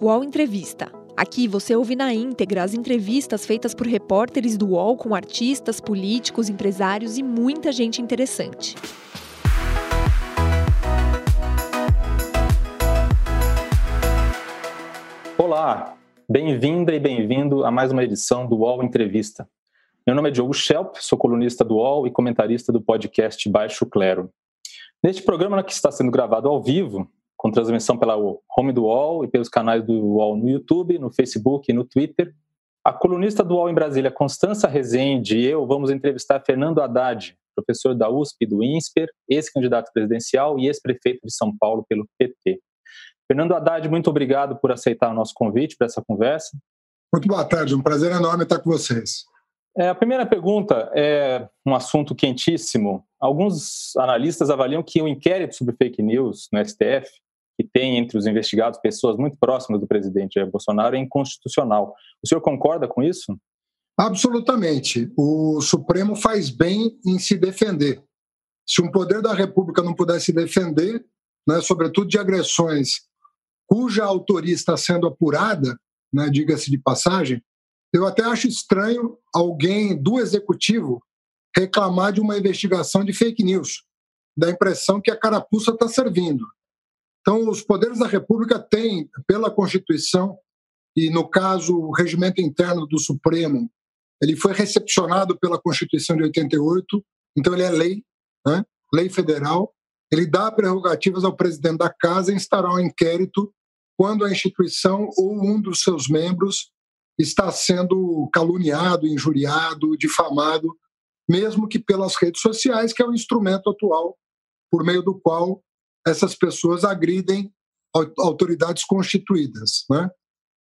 UOL Entrevista. Aqui você ouve na íntegra as entrevistas feitas por repórteres do UOL com artistas, políticos, empresários e muita gente interessante. Olá, bem-vinda e bem-vindo a mais uma edição do UOL Entrevista. Meu nome é Diogo Schelp, sou colunista do UOL e comentarista do podcast Baixo Clero. Neste programa que está sendo gravado ao vivo, com transmissão pela home do UOL e pelos canais do UOL no YouTube, no Facebook e no Twitter. A colunista do UOL em Brasília, Constança Rezende, e eu vamos entrevistar Fernando Haddad, professor da USP e do INSPER, ex-candidato presidencial e ex-prefeito de São Paulo pelo PT. Fernando Haddad, muito obrigado por aceitar o nosso convite para essa conversa. Muito boa tarde, um prazer enorme estar com vocês. É, a primeira pergunta é um assunto quentíssimo. Alguns analistas avaliam que o inquérito sobre fake news no STF que tem entre os investigados pessoas muito próximas do presidente Jair Bolsonaro é inconstitucional. O senhor concorda com isso? Absolutamente. O Supremo faz bem em se defender. Se um poder da República não pudesse se defender, né, sobretudo de agressões cuja autoria está sendo apurada, né, diga-se de passagem, eu até acho estranho alguém do executivo reclamar de uma investigação de fake news. Dá a impressão que a carapuça está servindo. Então, os poderes da República têm, pela Constituição, e no caso, o regimento interno do Supremo, ele foi recepcionado pela Constituição de 88, então ele é lei, né? lei federal. Ele dá prerrogativas ao presidente da Casa instaurar um inquérito quando a instituição ou um dos seus membros está sendo caluniado, injuriado, difamado, mesmo que pelas redes sociais, que é o instrumento atual por meio do qual essas pessoas agridem autoridades constituídas, né?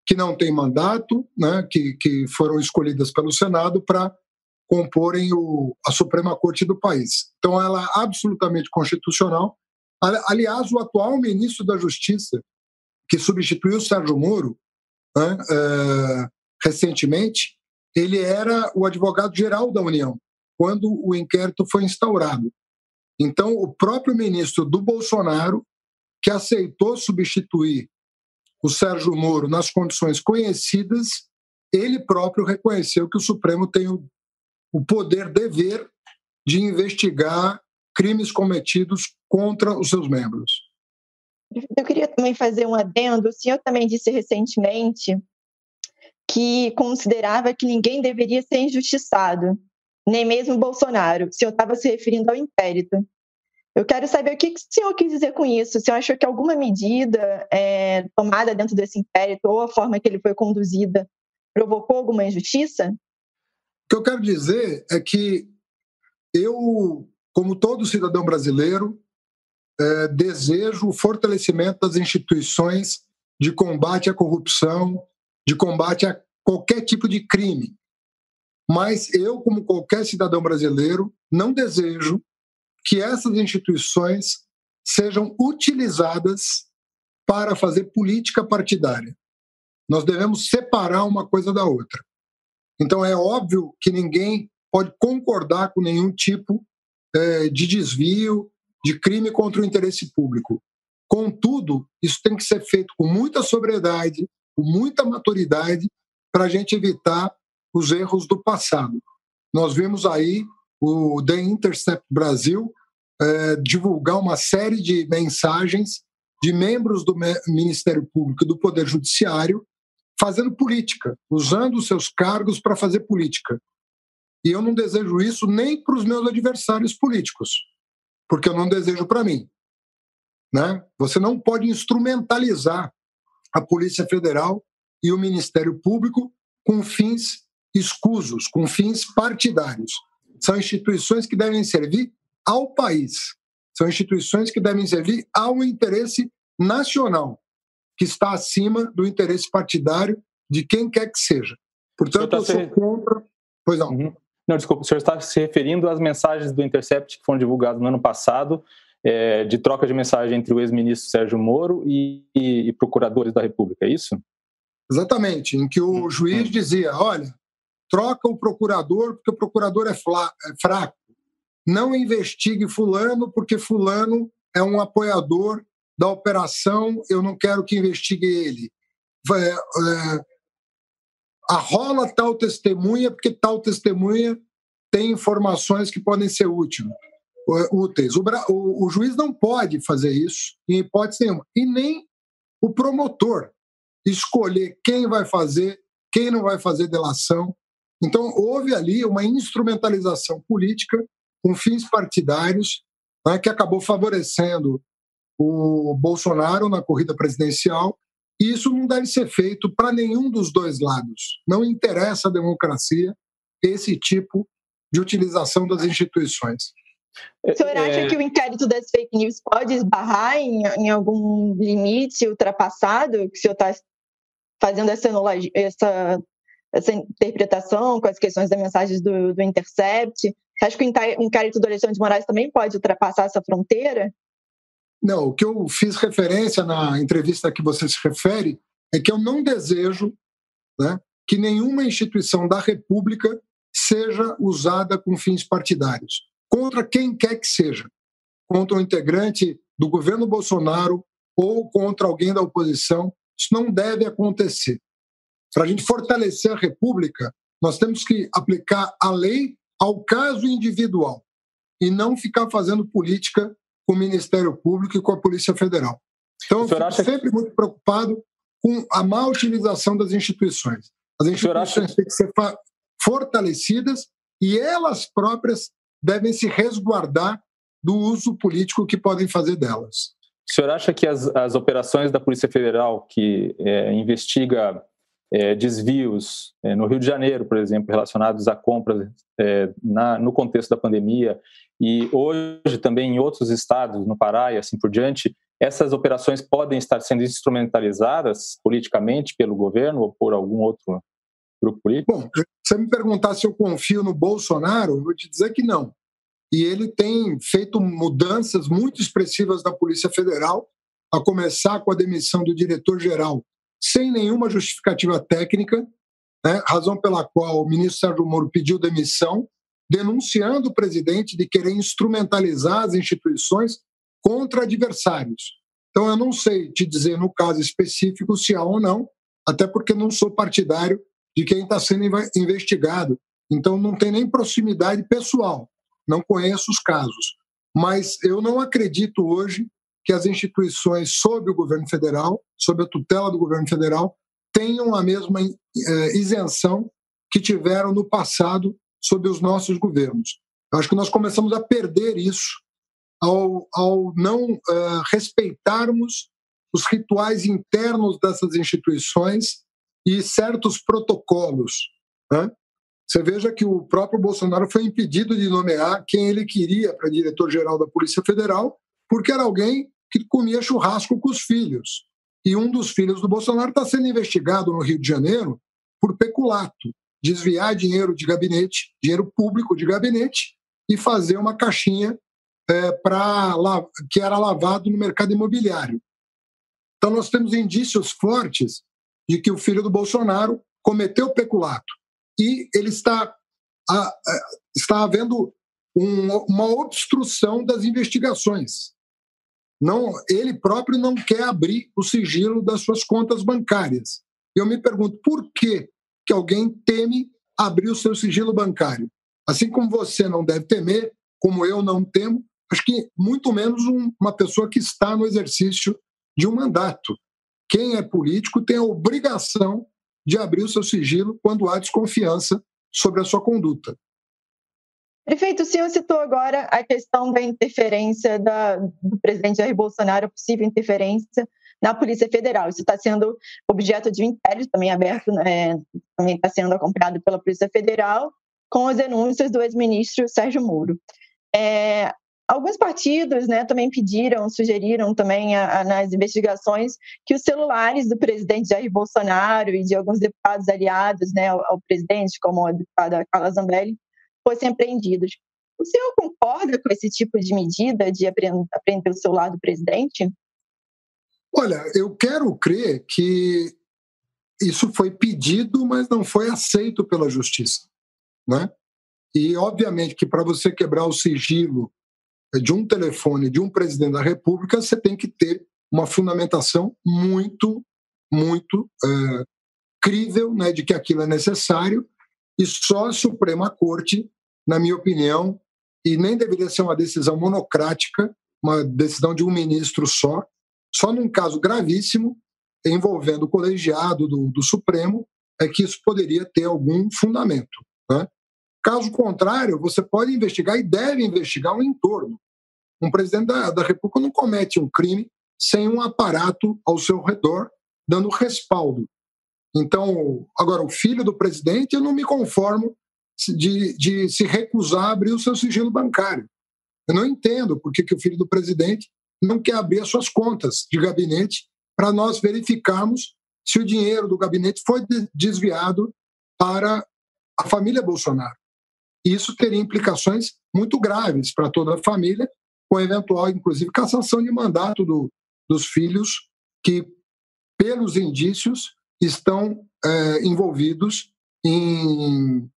que não têm mandato, né? que, que foram escolhidas pelo Senado para comporem o, a Suprema Corte do país. Então, ela é absolutamente constitucional. Aliás, o atual ministro da Justiça, que substituiu o Sérgio Moro né, é, recentemente, ele era o advogado-geral da União, quando o inquérito foi instaurado. Então, o próprio ministro do Bolsonaro, que aceitou substituir o Sérgio Moro nas condições conhecidas, ele próprio reconheceu que o Supremo tem o, poder, dever de investigar crimes cometidos contra os seus membros. Eu queria também fazer um adendo. O senhor também disse recentemente que considerava que ninguém deveria ser injustiçado nem mesmo Bolsonaro. O senhor estava se referindo ao inquérito. Eu quero saber o que, o senhor quis dizer com isso. O senhor achou que alguma medida é, tomada dentro desse inquérito ou a forma que ele foi conduzida provocou alguma injustiça? O que eu quero dizer é que eu, como todo cidadão brasileiro, é, desejo o fortalecimento das instituições de combate à corrupção, de combate a qualquer tipo de crime. Mas eu, como qualquer cidadão brasileiro, não desejo que essas instituições sejam utilizadas para fazer política partidária. Nós devemos separar uma coisa da outra. Então, é óbvio que ninguém pode concordar com nenhum tipo é, de desvio, de crime contra o interesse público. Contudo, isso tem que ser feito com muita sobriedade, com muita maturidade, para a gente evitar os erros do passado. Nós vimos aí o The Intercept Brasil é, divulgar uma série de mensagens de membros do Ministério Público e do Poder Judiciário fazendo política, usando os seus cargos para fazer política. E eu não desejo isso nem para os meus adversários políticos, porque eu não desejo para mim. Né? Você não pode instrumentalizar a Polícia Federal e o Ministério Público com fins escusos, com fins partidários. São instituições que devem servir ao país. São instituições que devem servir ao interesse nacional, que está acima do interesse partidário de quem quer que seja. Portanto, tá eu sou se... contra. Pois não. Uhum. Não, desculpa, o senhor está se referindo às mensagens do Intercept que foram divulgadas no ano passado, é, de troca de mensagem entre o ex-ministro Sérgio Moro e, e, e, procuradores da República, é isso? Exatamente, em que o uhum. juiz dizia: olha, troca o procurador porque o procurador é, é fraco. Não investigue Fulano porque Fulano é um apoiador da operação, eu não quero que investigue ele. é, é, arrola tal testemunha porque tal testemunha tem informações que podem ser úteis. úteis. O, o, o juiz não pode fazer isso, em hipótese nenhuma. E nem o promotor escolher quem vai fazer, quem não vai fazer delação. Então, houve ali uma instrumentalização política com fins partidários né, que acabou favorecendo o Bolsonaro na corrida presidencial. E isso não deve ser feito para nenhum dos dois lados. Não interessa a democracia esse tipo de utilização das instituições. O senhor acha é... que o inquérito das fake news pode esbarrar em, em algum limite ultrapassado? Que o senhor está fazendo essa, essa, essa interpretação com as questões das mensagens do, do Intercept? Você acha que o inquérito do Alexandre de Moraes também pode ultrapassar essa fronteira? Não, o que eu fiz referência na entrevista que você se refere é que eu não desejo né, que nenhuma instituição da República seja usada com fins partidários, contra quem quer que seja, contra um integrante do governo Bolsonaro ou contra alguém da oposição. Isso não deve acontecer. Para a gente fortalecer a República, nós temos que aplicar a lei ao caso individual e não ficar fazendo política com o Ministério Público e com a Polícia Federal. Então, eu fico sempre muito preocupado com a má utilização das instituições. As instituições acha... têm que ser fortalecidas e elas próprias devem se resguardar do uso político que podem fazer delas. O senhor acha que as, as operações da Polícia Federal, que é, investiga desvios é, no Rio de Janeiro, por exemplo, relacionados a compras é, na, no contexto da pandemia, e hoje também em outros estados, no Pará e assim por diante, essas operações podem estar sendo instrumentalizadas politicamente pelo governo ou por algum outro grupo político? Bom, se você me perguntar se eu confio no Bolsonaro, eu vou te dizer que não. E ele tem feito mudanças muito expressivas na Polícia Federal, a começar com a demissão do diretor-geral, sem nenhuma justificativa técnica, né? razão pela qual o ministro Sérgio Moro pediu demissão, denunciando o presidente de querer instrumentalizar as instituições contra adversários. Então, eu não sei te dizer no caso específico se há ou não, até porque não sou partidário de quem está sendo investigado. Então, não tem nem proximidade pessoal, não conheço os casos. Mas eu não acredito hoje que as instituições sob o governo federal, sob a tutela do governo federal, tenham a mesma eh, isenção que tiveram no passado sob os nossos governos. Eu acho que nós começamos a perder isso ao, ao não uh, respeitarmos os rituais internos dessas instituições e certos protocolos. Né? Você veja que o próprio Bolsonaro foi impedido de nomear quem ele queria para diretor-geral da Polícia Federal, porque era alguém que comia churrasco com os filhos. E um dos filhos do Bolsonaro está sendo investigado no Rio de Janeiro por peculato, desviar dinheiro de gabinete, dinheiro público de gabinete, e fazer uma caixinha é, para que era lavado no mercado imobiliário. Então nós temos indícios fortes de que o filho do Bolsonaro cometeu peculato e ele está a, a, está havendo um, uma obstrução das investigações. Não, ele próprio não quer abrir o sigilo das suas contas bancárias. Eu me pergunto por que, que alguém teme abrir o seu sigilo bancário. Assim como você não deve temer, como eu não temo, acho que muito menos um, uma pessoa que está no exercício de um mandato. Quem é político tem a obrigação de abrir o seu sigilo quando há desconfiança sobre a sua conduta. Prefeito, o senhor citou agora a questão da interferência da, do presidente Jair Bolsonaro, possível interferência na Polícia Federal. Isso está sendo objeto de um inquérito também aberto, né, também está sendo acompanhado pela Polícia Federal, com as denúncias do ex-ministro Sérgio Moro. É, alguns partidos né, também pediram, sugeriram também a, a, nas investigações que os celulares do presidente Jair Bolsonaro e de alguns deputados aliados né, ao, ao presidente, como a deputada Carla Zambelli, fossem apreendidos. O senhor concorda com esse tipo de medida de apreender o celular do presidente? Olha, eu quero crer que isso foi pedido, mas não foi aceito pela justiça, né? E obviamente que para você quebrar o sigilo de um telefone de um presidente da República, você tem que ter uma fundamentação muito muito é, crível né, de que aquilo é necessário e só a Suprema Corte, na minha opinião, e nem deveria ser uma decisão monocrática, uma decisão de um ministro só, só num caso gravíssimo, envolvendo o colegiado do, do Supremo, é que isso poderia ter algum fundamento. Né? Caso contrário, você pode investigar e deve investigar o entorno. Um presidente da, da República não comete um crime sem um aparato ao seu redor dando respaldo. Então, agora, o filho do presidente, eu não me conformo de, de se recusar a abrir o seu sigilo bancário. Eu não entendo por que, que o filho do presidente não quer abrir as suas contas de gabinete para nós verificarmos se o dinheiro do gabinete foi desviado para a família Bolsonaro. Isso teria implicações muito graves para toda a família, com eventual, inclusive, cassação de mandato do, dos filhos que, pelos indícios, estão é, envolvidos em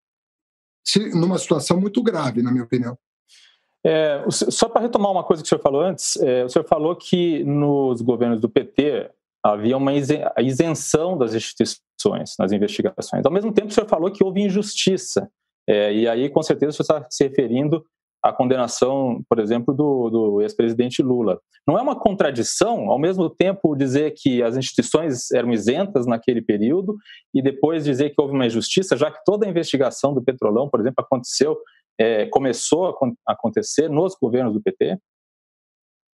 numa situação muito grave, na minha opinião. É, só para retomar uma coisa que o senhor falou antes, é, o senhor falou que nos governos do PT havia uma isenção das instituições nas investigações. Ao mesmo tempo, o senhor falou que houve injustiça. É, e aí, com certeza, o senhor está se referindo à condenação, por exemplo, do, do ex-presidente Lula. Não é uma contradição, ao mesmo tempo, dizer que as instituições eram isentas naquele período e depois dizer que houve uma injustiça, já que toda a investigação do Petrolão, por exemplo, aconteceu, é, começou a acontecer nos governos do PT?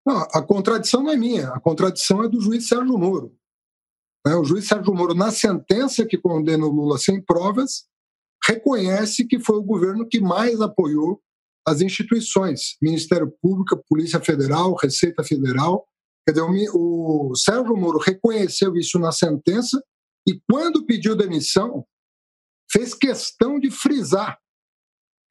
Não, a contradição não é minha, a contradição é do juiz Sérgio Moro. É, o juiz Sérgio Moro, na sentença que condena o Lula sem provas, reconhece que foi o governo que mais apoiou as instituições, Ministério Público, Polícia Federal, Receita Federal. Quer dizer, o, Sérgio Moro reconheceu isso na sentença e, quando pediu demissão, fez questão de frisar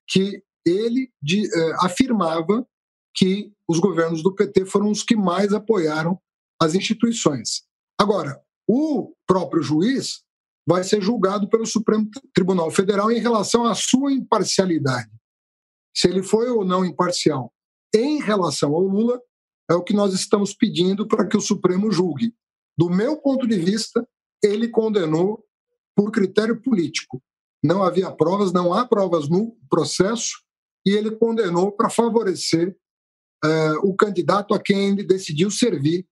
que ele de, eh, afirmava que os governos do PT foram os que mais apoiaram as instituições. Agora, o próprio juiz vai ser julgado pelo Supremo Tribunal Federal em relação à sua imparcialidade. Se ele foi ou não imparcial em relação ao Lula, é o que nós estamos pedindo para que o Supremo julgue. Do meu ponto de vista, ele condenou por critério político. Não havia provas, não há provas no processo, e ele condenou para favorecer uh, o candidato a quem ele decidiu servir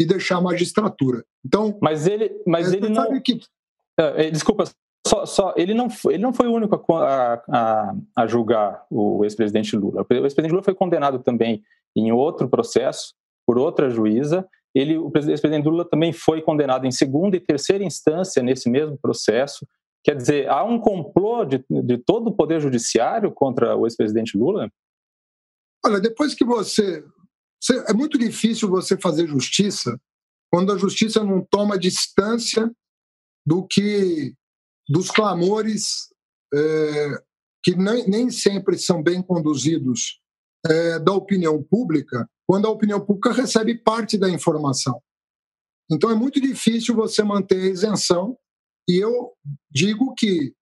e deixar a magistratura. Então, mas ele, mas é, ele não. Que... Uh, desculpa, só, só, ele, não foi, ele não foi o único a, a, a julgar o ex-presidente Lula. O ex-presidente Lula foi condenado também em outro processo por outra juíza. Ele, o ex-presidente Lula também foi condenado em segunda e terceira instância nesse mesmo processo. Quer dizer, há um complô de, de todo o poder judiciário contra o ex-presidente Lula? Olha, depois que você, você. É muito difícil você fazer justiça quando a justiça não toma distância do que. Dos clamores é, que nem, nem sempre são bem conduzidos é, da opinião pública, quando a opinião pública recebe parte da informação. Então é muito difícil você manter a isenção, e eu digo que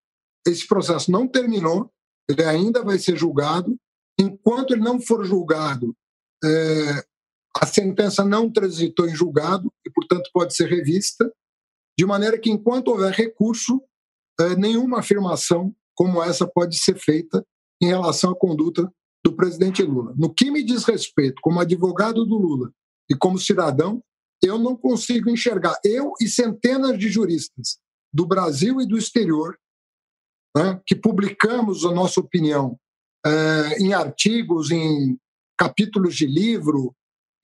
esse processo não terminou, ele ainda vai ser julgado, enquanto ele não for julgado, é, a sentença não transitou em julgado e, portanto, pode ser revista, de maneira que, enquanto houver recurso, é, nenhuma afirmação como essa pode ser feita em relação à conduta do presidente Lula. No que me diz respeito, como advogado do Lula e como cidadão, eu não consigo enxergar, eu e centenas de juristas do Brasil e do exterior, né, que publicamos a nossa opinião é, em artigos, em capítulos de livro,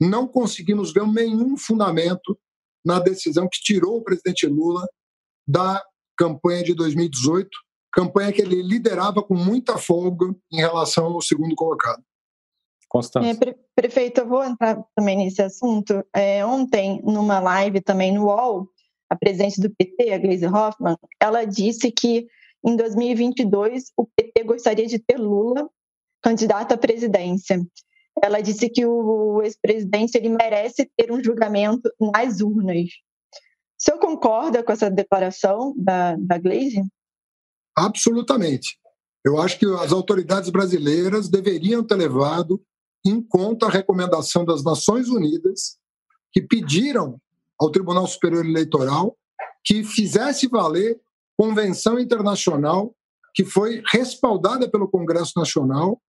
não conseguimos ver nenhum fundamento na decisão que tirou o presidente Lula da campanha de 2018, campanha que ele liderava com muita folga em relação ao segundo colocado. Constância. É, pre prefeito, eu vou entrar também nesse assunto. É, ontem, numa live também no UOL, a presidente do PT, a Gleisi Hoffmann, ela disse que em 2022 o PT gostaria de ter Lula candidato à presidência. Ela disse que o ex-presidente ele merece ter um julgamento nas urnas. O senhor concorda com essa declaração da, da Glaze? Absolutamente. Eu acho que as autoridades brasileiras deveriam ter levado em conta a recomendação das Nações Unidas, que pediram ao Tribunal Superior Eleitoral que fizesse valer convenção internacional que foi respaldada pelo Congresso Nacional,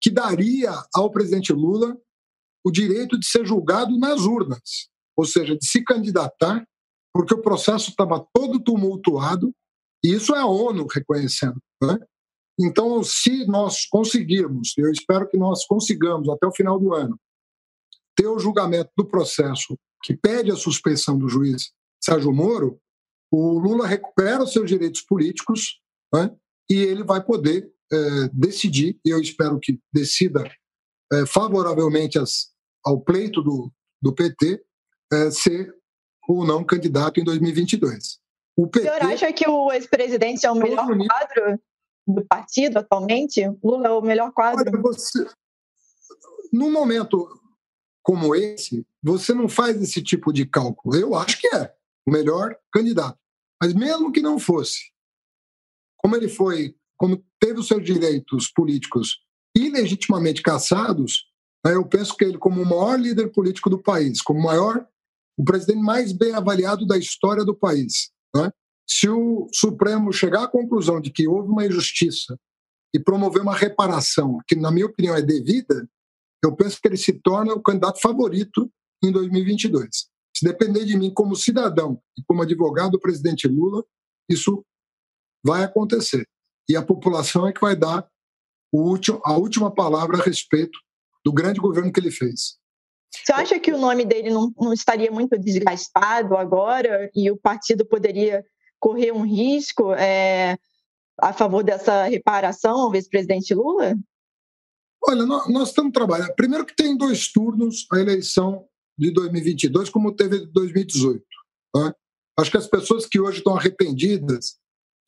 que daria ao presidente Lula o direito de ser julgado nas urnas, ou seja, de se candidatar, porque o processo estava todo tumultuado, e isso é a ONU reconhecendo. Né? Então, se nós conseguirmos, eu espero que nós consigamos até o final do ano, ter o julgamento do processo que pede a suspensão do juiz Sérgio Moro, o Lula recupera os seus direitos políticos né, e ele vai poder é, decidir, e eu espero que decida é, favoravelmente as, ao pleito do, do PT, é, ser ou não candidato em 2022. O, PT, o senhor acha que o ex-presidente é o melhor quadro do partido atualmente? Lula é o melhor quadro? Olha, você, num momento como esse, você não faz esse tipo de cálculo. Eu acho que é o melhor candidato. Mas mesmo que não fosse, como ele foi, como teve os seus direitos políticos ilegitimamente cassados, né, eu penso que ele, como o maior líder político do país, como o maior, o presidente mais bem avaliado da história do país, né, se o Supremo chegar à conclusão de que houve uma injustiça e promover uma reparação, que na minha opinião é devida, eu penso que ele se torna o candidato favorito em 2022. Se depender de mim como cidadão e como advogado do presidente Lula, isso vai acontecer. E a população é que vai dar último, a última palavra a respeito do grande governo que ele fez. Você acha que o nome dele não, não estaria muito desgastado agora e o partido poderia correr um risco é, a favor dessa reparação ao vice-presidente Lula? Olha, nós, nós, estamos trabalhando. Primeiro que tem dois turnos a eleição de 2022, como teve de 2018. Né? Acho que as pessoas que hoje estão arrependidas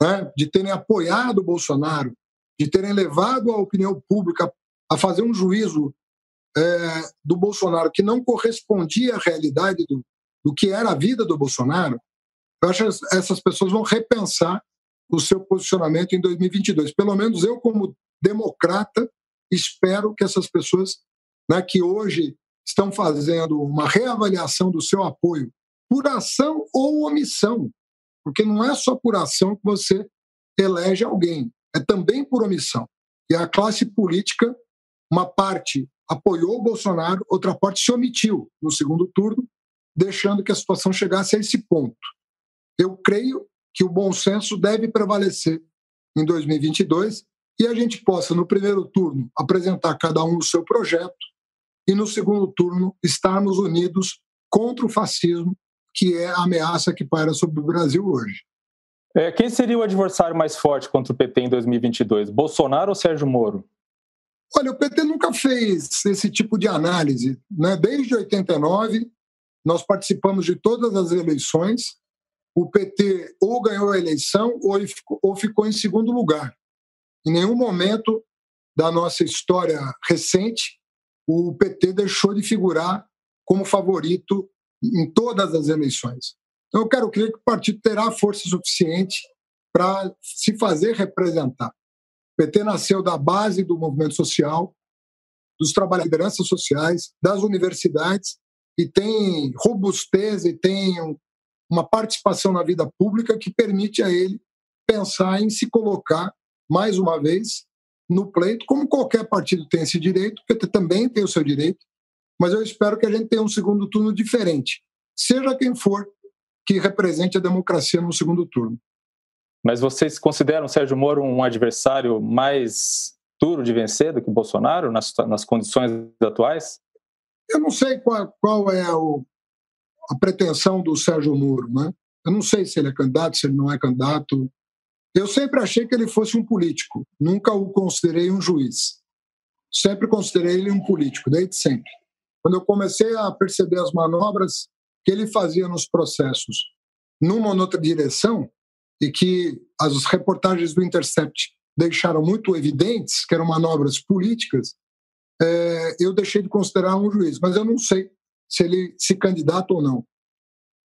né, de terem apoiado o Bolsonaro, de terem levado a opinião pública a fazer um juízo é, do Bolsonaro que não correspondia à realidade do, do que era a vida do Bolsonaro, eu acho que essas pessoas vão repensar o seu posicionamento em 2022. Pelo menos eu, como democrata, espero que essas pessoas né, que hoje estão fazendo uma reavaliação do seu apoio por ação ou omissão, porque não é só por ação que você elege alguém, é também por omissão. E a classe política, uma parte apoiou o Bolsonaro, outra parte se omitiu no segundo turno, deixando que a situação chegasse a esse ponto. Eu creio que o bom senso deve prevalecer em 2022 e a gente possa, no primeiro turno, apresentar cada um o seu projeto e, no segundo turno, estarmos unidos contra o fascismo, que é a ameaça que paira sobre o Brasil hoje. É, quem seria o adversário mais forte contra o PT em 2022? Bolsonaro ou Sérgio Moro? Olha, o PT nunca fez esse tipo de análise. Né? Desde 89, nós participamos de todas as eleições. O PT ou ganhou a eleição ou ficou, ou ficou em segundo lugar. Em nenhum momento da nossa história recente o PT deixou de figurar como favorito em todas as eleições. Então, eu quero crer que o partido terá força suficiente para se fazer representar. O PT nasceu da base do movimento social, dos trabalhadores sociais, das universidades, e tem robustez e tem uma participação na vida pública que permite a ele pensar em se colocar mais uma vez, no pleito, como qualquer partido tem esse direito, o PT também tem o seu direito, mas eu espero que a gente tenha um segundo turno diferente, seja quem for que represente a democracia no segundo turno. Mas vocês consideram Sérgio Moro um adversário mais duro de vencer do que Bolsonaro nas, nas condições atuais? Eu não sei qual, qual é o, a pretensão do Sérgio Moro, né? Eu não sei se ele é candidato, se ele não é candidato. Eu sempre achei que ele fosse um político, nunca o considerei um juiz. Sempre considerei ele um político, desde sempre. Quando eu comecei a perceber as manobras que ele fazia nos processos numa ou outra direção, e que as reportagens do Intercept deixaram muito evidentes que eram manobras políticas, é, eu deixei de considerar um juiz. Mas eu não sei se ele se candidata ou não.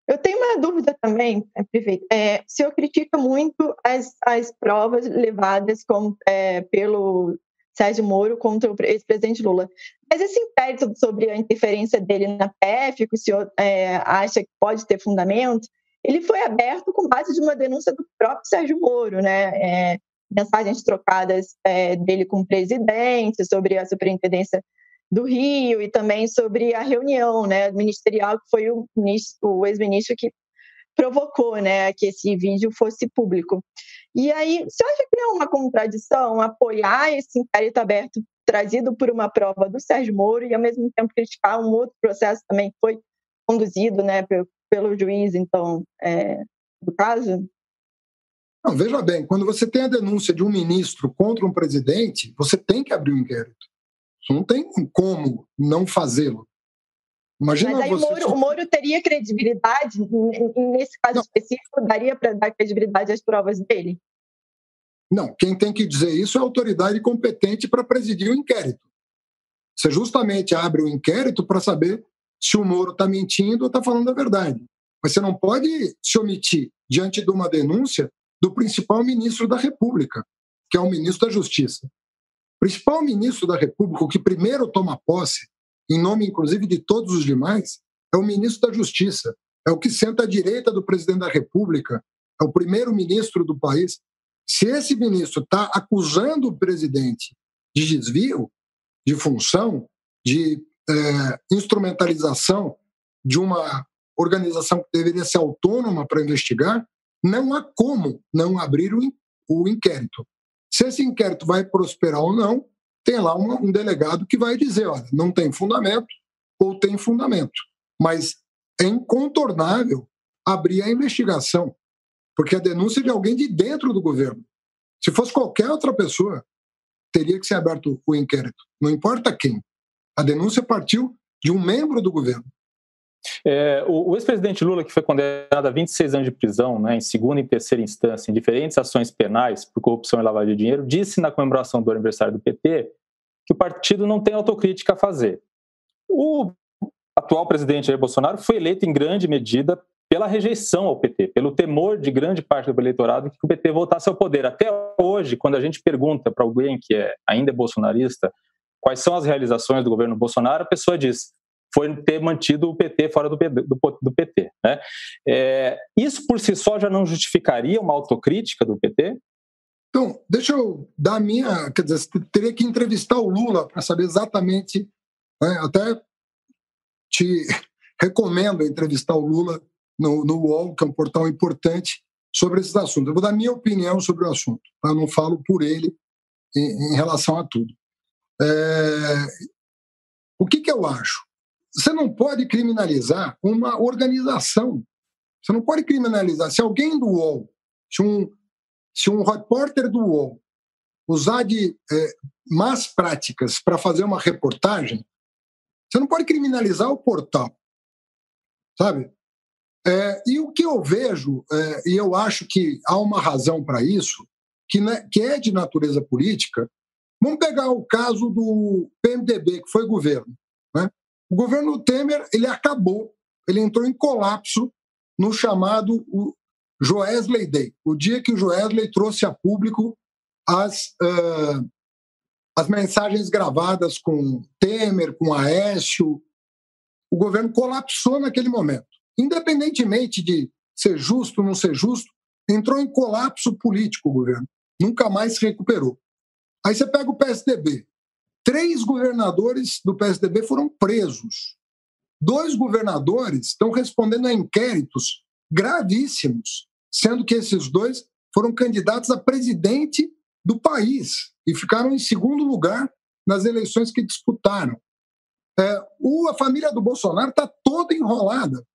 Eu tenho uma dúvida também, é, prefeito. É, o senhor critica muito as, as provas levadas com, é, pelo Sérgio Moro contra o ex-presidente Lula. Mas esse inquérito sobre a interferência dele na PF, que o senhor é, acha que pode ter fundamento, ele foi aberto com base de uma denúncia do próprio Sérgio Moro, né? É, mensagens trocadas é, dele com o presidente sobre a superintendência do Rio e também sobre a reunião né, ministerial que foi o, o ex-ministro que provocou né, que esse vídeo fosse público. E aí, você acha que não é uma contradição apoiar esse inquérito aberto trazido por uma prova do Sérgio Moro e, ao mesmo tempo, criticar um outro processo também que foi conduzido né, pelo, juiz, então, é, do caso? Não, veja bem, quando você tem a denúncia de um ministro contra um presidente, você tem que abrir um inquérito. Você não tem como não fazê-lo. Imagina Mas aí você... o, Moro, o Moro teria credibilidade, nesse caso não. específico, daria para dar credibilidade às provas dele? Não, quem tem que dizer isso é a autoridade competente para presidir o inquérito. Você justamente abre o inquérito para saber se o Moro está mentindo ou está falando a verdade. Mas você não pode se omitir diante de uma denúncia do principal ministro da República, que é o ministro da Justiça. O principal ministro da República, o que primeiro toma posse, em nome inclusive de todos os demais, é o ministro da Justiça. É o que senta à direita do presidente da República, é o primeiro-ministro do país. Se esse ministro está acusando o presidente de desvio de função, de é, instrumentalização de uma organização que deveria ser autônoma para investigar, não há como não abrir o, o inquérito. Se esse inquérito vai prosperar ou não, tem lá um, um delegado que vai dizer, olha, não tem fundamento ou tem fundamento. Mas é incontornável abrir a investigação, porque a denúncia é de alguém de dentro do governo. Se fosse qualquer outra pessoa, teria que ser aberto o inquérito, não importa quem. A denúncia partiu de um membro do governo. É, o, o ex-presidente Lula, que foi condenado a 26 anos de prisão, né, em segunda e terceira instância, em diferentes ações penais por corrupção e lavagem de dinheiro, disse na comemoração do aniversário do PT que o partido não tem autocrítica a fazer. O atual presidente Jair Bolsonaro foi eleito em grande medida pela rejeição ao PT, pelo temor de grande parte do eleitorado que o PT voltasse ao poder. Até hoje, quando a gente pergunta para alguém que é, ainda é bolsonarista quais são as realizações do governo Bolsonaro, a pessoa diz: foi ter mantido o PT fora do, do, PT. Né? É, isso por si só já não justificaria uma autocrítica do PT? Então, deixa eu dar a minha. Quer dizer, teria que entrevistar o Lula para saber exatamente. Né? Até te recomendo entrevistar o Lula no, no UOL, que é um portal importante, sobre esses assuntos. Eu vou dar minha opinião sobre o assunto, tá? eu não falo por ele em, em relação a tudo. É... O que, que eu acho? Você não pode criminalizar uma organização. Você não pode criminalizar. Se alguém do UOL, se um, se um repórter do UOL usar de é, más práticas para fazer uma reportagem, você não pode criminalizar o portal. Sabe? É, e o que eu vejo, é, e eu acho que há uma razão para isso, que, né, que é de natureza política, vamos pegar o caso do PMDB, que foi governo. Né? O governo Temer ele acabou, ele entrou em colapso no chamado Joesley Day, o dia que o Joesley trouxe a público as, uh, as mensagens gravadas com Temer, com Aécio. O governo colapsou naquele momento. Independentemente de ser justo ou não ser justo, entrou em colapso político o governo. Nunca mais se recuperou. Aí você pega o PSDB. Três governadores do PSDB foram presos. Dois governadores estão respondendo a inquéritos gravíssimos, sendo que esses dois foram candidatos a presidente do país e ficaram em segundo lugar nas eleições que disputaram. É, o, a família do Bolsonaro está toda enrolada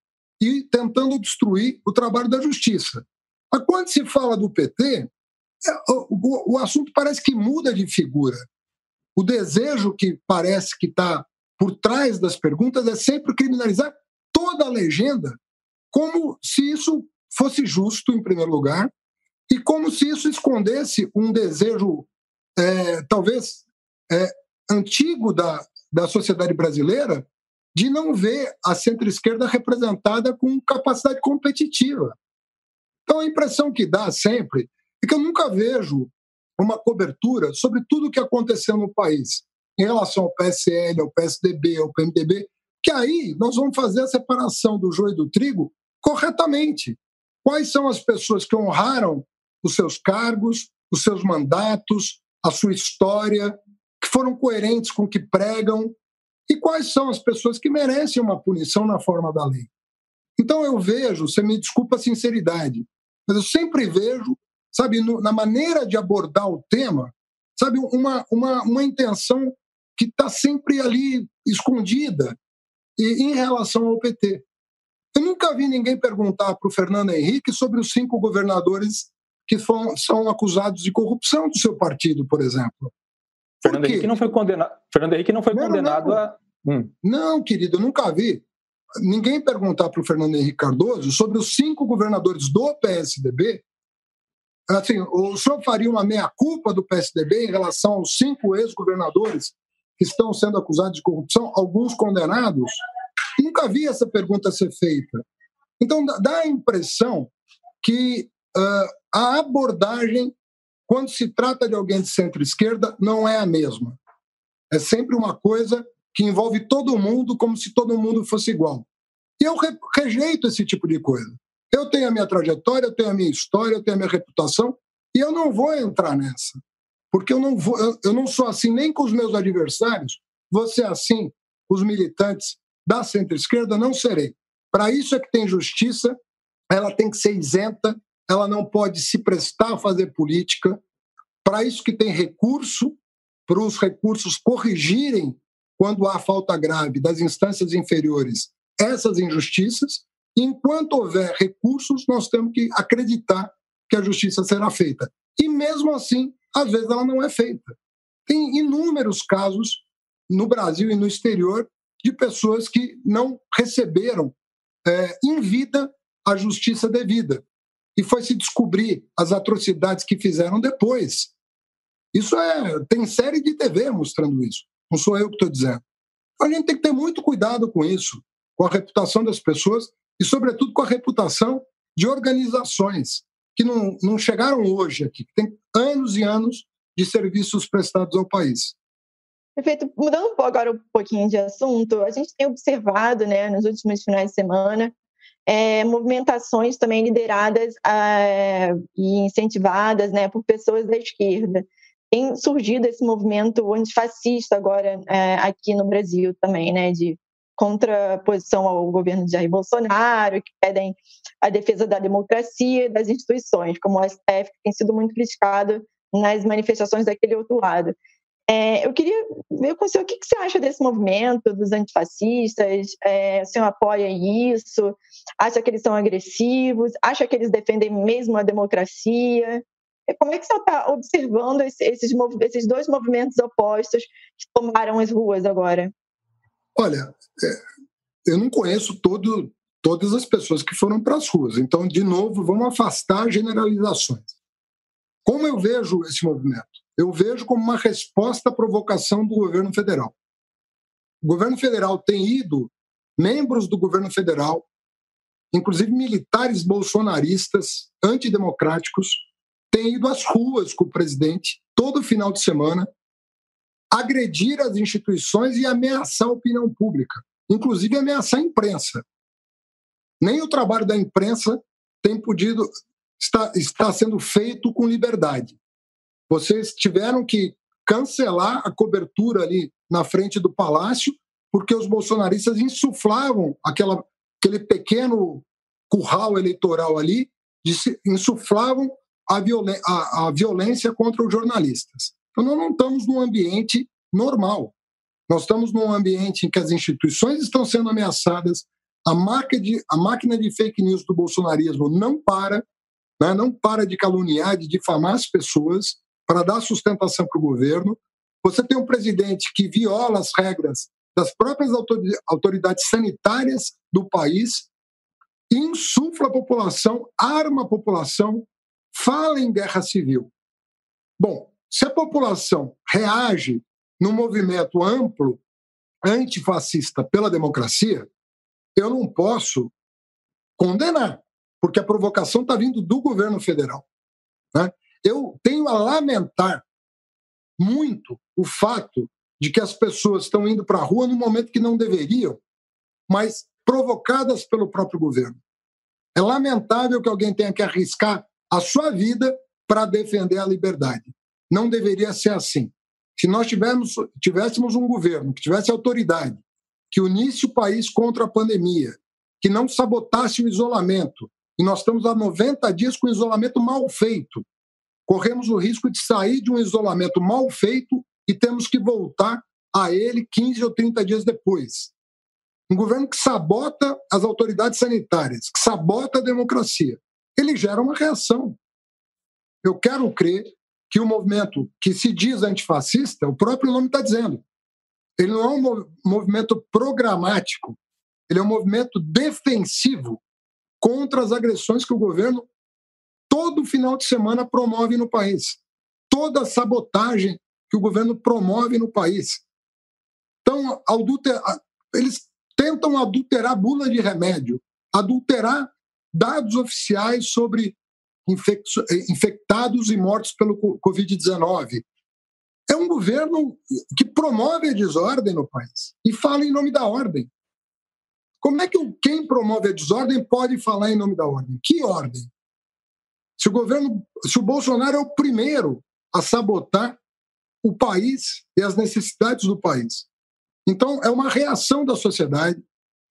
e tentando destruir o trabalho da justiça. Mas quando se fala do PT, o, o, assunto parece que muda de figura o desejo que parece que está por trás das perguntas é sempre criminalizar toda a legenda, como se isso fosse justo, em primeiro lugar, e como se isso escondesse um desejo, é, talvez é, antigo da, da sociedade brasileira, de não ver a centro-esquerda representada com capacidade competitiva. Então, a impressão que dá sempre é que eu nunca vejo uma cobertura sobre tudo o que aconteceu no país, em relação ao PSL, ao PSDB, ao PMDB, que aí nós vamos fazer a separação do joio e do trigo corretamente. Quais são as pessoas que honraram os seus cargos, os seus mandatos, a sua história, que foram coerentes com o que pregam, e quais são as pessoas que merecem uma punição na forma da lei. Então eu vejo, você me desculpa a sinceridade, mas eu sempre vejo, sabe, no, na maneira de abordar o tema, sabe, uma, uma, uma intenção que está sempre ali escondida e, em relação ao PT. Eu nunca vi ninguém perguntar para o Fernando Henrique sobre os cinco governadores que foram, são acusados de corrupção do seu partido, por exemplo. Fernando Henrique não foi condenado. Fernando Henrique não foi não, condenado não. a. Hum. Não, querido, eu nunca vi ninguém perguntar para o Fernando Henrique Cardoso sobre os cinco governadores do PSDB. Assim, o senhor faria uma meia-culpa do PSDB em relação aos cinco ex-governadores que estão sendo acusados de corrupção, alguns condenados? Nunca vi essa pergunta ser feita. Então, dá a impressão que uh, a abordagem, quando se trata de alguém de centro-esquerda, não é a mesma. É sempre uma coisa que envolve todo mundo como se todo mundo fosse igual. E eu rejeito esse tipo de coisa. Eu tenho a minha trajetória, eu tenho a minha história, eu tenho a minha reputação, e eu não vou entrar nessa. Porque eu não, vou, eu, eu não sou assim nem com os meus adversários, ser assim os militantes da centro-esquerda, não serei. Para isso é que tem justiça, ela tem que ser isenta, ela não pode se prestar a fazer política. Para isso que tem recurso, para os recursos corrigirem quando há falta grave das instâncias inferiores essas injustiças. Enquanto houver recursos, nós temos que acreditar que a justiça será feita. E mesmo assim, às vezes ela não é feita. Tem inúmeros casos no Brasil e no exterior de pessoas que não receberam é, em vida a justiça devida. E foi se descobrir as atrocidades que fizeram depois. Isso é. Tem série de TV mostrando isso. Não sou eu que estou dizendo. A gente tem que ter muito cuidado com isso, com a reputação das pessoas e, sobretudo, com a reputação de organizações que não, não chegaram hoje aqui, que têm anos e anos de serviços prestados ao país. Perfeito. Mudando agora um pouquinho de assunto, a gente tem observado, né, nos últimos finais de semana, é, movimentações também lideradas é, e incentivadas, né, por pessoas da esquerda tem surgido esse movimento antifascista agora é, aqui no Brasil também, né, de contraposição ao governo de Jair Bolsonaro, que pedem a defesa da democracia e das instituições, como o STF, que tem sido muito criticado nas manifestações daquele outro lado. É, eu queria ver com o senhor o que, que, você acha desse movimento dos antifascistas. É, o senhor apoia isso? Acha que eles são agressivos? Acha que eles defendem mesmo a democracia? Como é que você está observando esses, esses dois movimentos opostos que tomaram as ruas agora? Olha, é, eu não conheço todo, todas as pessoas que foram para as ruas. Então, de novo, vamos afastar generalizações. Como eu vejo esse movimento? Eu vejo como uma resposta à provocação do governo federal. O governo federal tem ido, membros do governo federal, inclusive militares bolsonaristas, antidemocráticos, tem ido às ruas com o presidente todo final de semana, agredir as instituições e ameaçar a opinião pública, inclusive ameaçar a imprensa. Nem o trabalho da imprensa tem podido está, está sendo feito com liberdade. Vocês tiveram que cancelar a cobertura ali na frente do palácio porque os bolsonaristas insuflavam aquela, aquele pequeno curral eleitoral ali, insuflavam a, a, a violência contra os jornalistas. Então, nós não estamos num ambiente normal. Nós estamos num ambiente em que as instituições estão sendo ameaçadas, a máquina de, a máquina de fake news do bolsonarismo não para, né, não para de caluniar, de difamar as pessoas para dar sustentação para o governo. Você tem um presidente que viola as regras das próprias autoridades sanitárias do país, insufla a população, arma a população, fala em guerra civil. Bom, se a população reage num movimento amplo antifascista pela democracia, eu não posso condenar, porque a provocação está vindo do governo federal. Né? eu tenho a lamentar muito o fato de que as pessoas estão indo para a rua no momento que não deveriam, mas provocadas pelo próprio governo. É lamentável que alguém tenha que arriscar a sua vida para defender a liberdade. Não deveria ser assim. Se nós tivéssemos, tivéssemos um governo que tivesse autoridade, que unisse o país contra a pandemia, que não sabotasse o isolamento, e nós estamos há 90 dias com isolamento mal feito, corremos o risco de sair de um isolamento mal feito e temos que voltar a ele 15 ou 30 dias depois. Um governo que sabota as autoridades sanitárias, que sabota a democracia, ele gera uma reação. Eu quero crer que o movimento que se diz antifascista, o próprio nome está dizendo, ele não é um movimento programático, ele é um movimento defensivo contra as agressões que o governo todo final de semana promove no país. Toda a sabotagem que o governo promove no país. Então, eles tentam adulterar bula de remédio, adulterar dados oficiais sobre infectados e mortos pelo Covid-19. É um governo que promove a desordem no país e fala em nome da ordem. Como é que quem promove a desordem pode falar em nome da ordem? Que ordem? Se o governo, se o Bolsonaro é o primeiro a sabotar o país e as necessidades do país. Então, é uma reação da sociedade,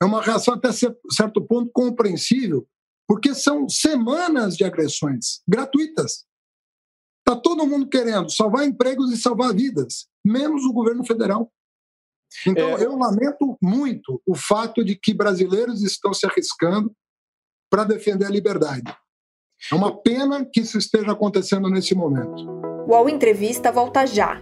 é uma reação até certo ponto compreensível, porque são semanas de agressões gratuitas. Está todo mundo querendo salvar empregos e salvar vidas, menos o governo federal. Então, é... eu lamento muito o fato de que brasileiros estão se arriscando para defender a liberdade. É uma pena que isso esteja acontecendo nesse momento. O UOL Entrevista volta já.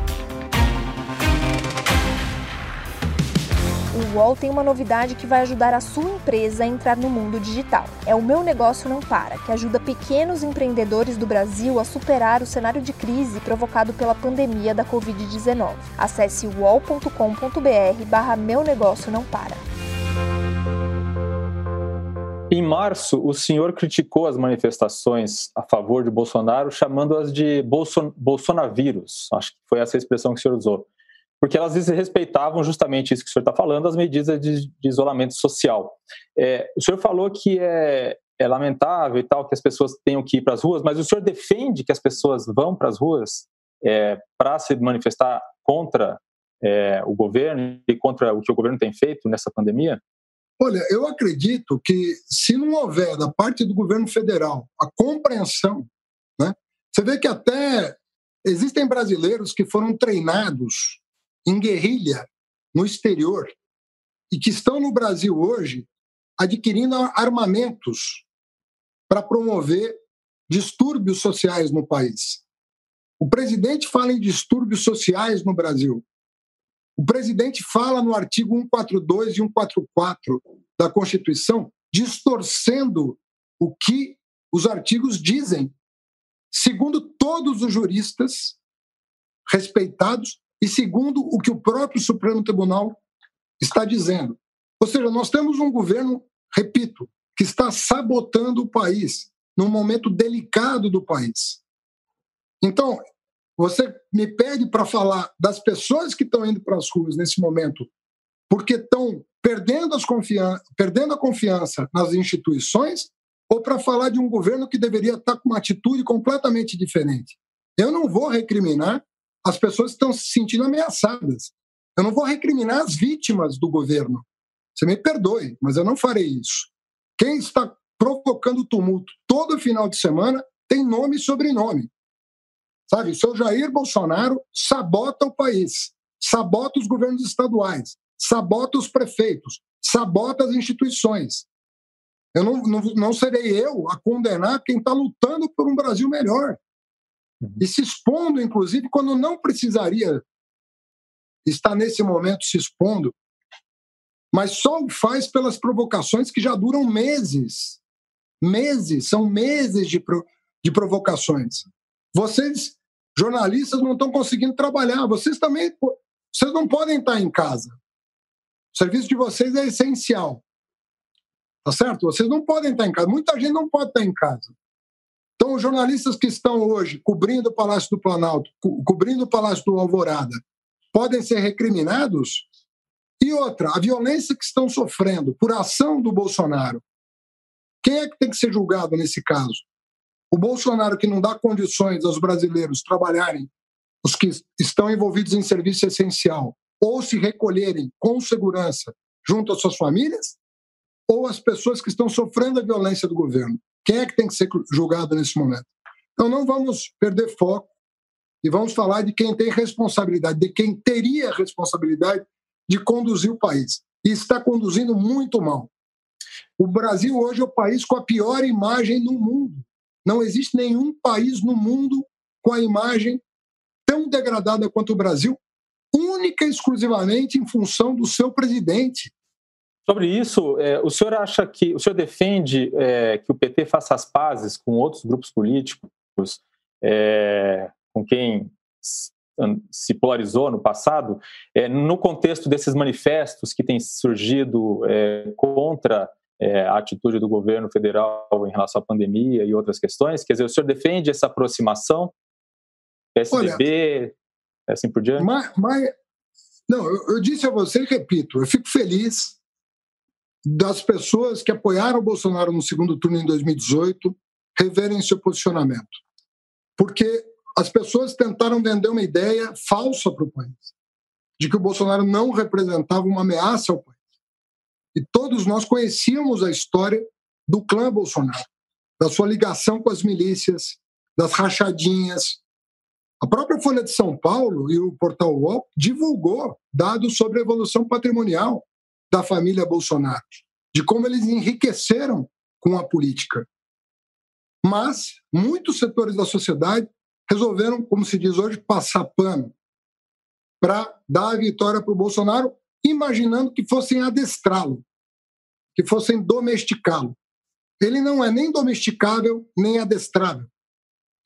O UOL tem uma novidade que vai ajudar a sua empresa a entrar no mundo digital. É o Meu Negócio Não Para, que ajuda pequenos empreendedores do Brasil a superar o cenário de crise provocado pela pandemia da Covid-19. Acesse uol.com.br barra Meu Negócio Não Para. Em março, o senhor criticou as manifestações a favor de Bolsonaro, chamando-as de Bolson bolsonavírus. Acho que foi essa expressão que o senhor usou porque elas respeitavam justamente isso que o senhor está falando, as medidas de, de isolamento social. É, o senhor falou que é, é, lamentável e tal que as pessoas tenham que ir para as ruas, mas o senhor defende que as pessoas vão para as ruas é, para se manifestar contra é, o governo e contra o que o governo tem feito nessa pandemia? Olha, eu acredito que se não houver da parte do governo federal a compreensão, né, você vê que até existem brasileiros que foram treinados em guerrilha no exterior e que estão no Brasil hoje adquirindo armamentos para promover distúrbios sociais no país. O presidente fala em distúrbios sociais no Brasil. O presidente fala no artigo 142 e 144 da Constituição, distorcendo o que os artigos dizem, segundo todos os juristas respeitados e segundo o que o próprio Supremo Tribunal está dizendo. Ou seja, nós temos um governo, repito, que está sabotando o país num momento delicado do país. Então, você me pede para falar das pessoas que estão indo para as ruas nesse momento porque estão perdendo, as perdendo a confiança nas instituições ou para falar de um governo que deveria estar com uma atitude completamente diferente. Eu não vou recriminar as pessoas estão se sentindo ameaçadas. Eu não vou recriminar as vítimas do governo. Você me perdoe, mas eu não farei isso. Quem está provocando tumulto todo final de semana tem nome e sobrenome. Sabe, o seu Jair Bolsonaro sabota o país, sabota os governos estaduais, sabota os prefeitos, sabota as instituições. Eu não, não, não serei eu a condenar quem está lutando por um Brasil melhor. Uhum. E se expondo, inclusive, quando não precisaria estar nesse momento se expondo, mas só o faz pelas provocações que já duram meses. Meses, são meses de, pro, de provocações. Vocês, jornalistas, não estão conseguindo trabalhar. Vocês também vocês não podem estar em casa. O serviço de vocês é essencial. Tá certo? Vocês não podem estar em casa. Muita gente não pode estar em casa. Então, os jornalistas que estão hoje cobrindo o Palácio do Planalto, co cobrindo o Palácio do Alvorada, podem ser recriminados? E outra, a violência que estão sofrendo por ação do Bolsonaro. Quem é que tem que ser julgado nesse caso? O Bolsonaro que não dá condições aos brasileiros trabalharem, os que estão envolvidos em serviço essencial, ou se recolherem com segurança junto às suas famílias, ou as pessoas que estão sofrendo a violência do governo. Quem é que tem que ser julgado nesse momento? Então não vamos perder foco e vamos falar de quem tem responsabilidade, de quem teria responsabilidade de conduzir o país. E está conduzindo muito mal. O Brasil hoje é o país com a pior imagem no mundo. Não existe nenhum país no mundo com a imagem tão degradada quanto o Brasil, única e exclusivamente em função do seu presidente. Sobre isso, é, o senhor acha que o senhor defende é, que o PT faça as pazes com outros grupos políticos é, com quem se polarizou no passado, é, no contexto desses manifestos que têm surgido é, contra é, a atitude do governo federal em relação à pandemia e outras questões? Quer dizer, o senhor defende essa aproximação? PSDB, Olha, assim por diante? Mas, mas não, eu, eu disse a você e repito, eu fico feliz das pessoas que apoiaram o Bolsonaro no segundo turno em 2018 reverem seu posicionamento. Porque as pessoas tentaram vender uma ideia falsa para o país, de que o Bolsonaro não representava uma ameaça ao país. E todos nós conhecíamos a história do clã Bolsonaro, da sua ligação com as milícias, das rachadinhas. A própria Folha de São Paulo e o portal UOL divulgou dados sobre a evolução patrimonial da família Bolsonaro, de como eles enriqueceram com a política. Mas muitos setores da sociedade resolveram, como se diz hoje, passar pano para dar a vitória para o Bolsonaro, imaginando que fossem adestrá-lo, que fossem domesticá-lo. Ele não é nem domesticável, nem adestrável.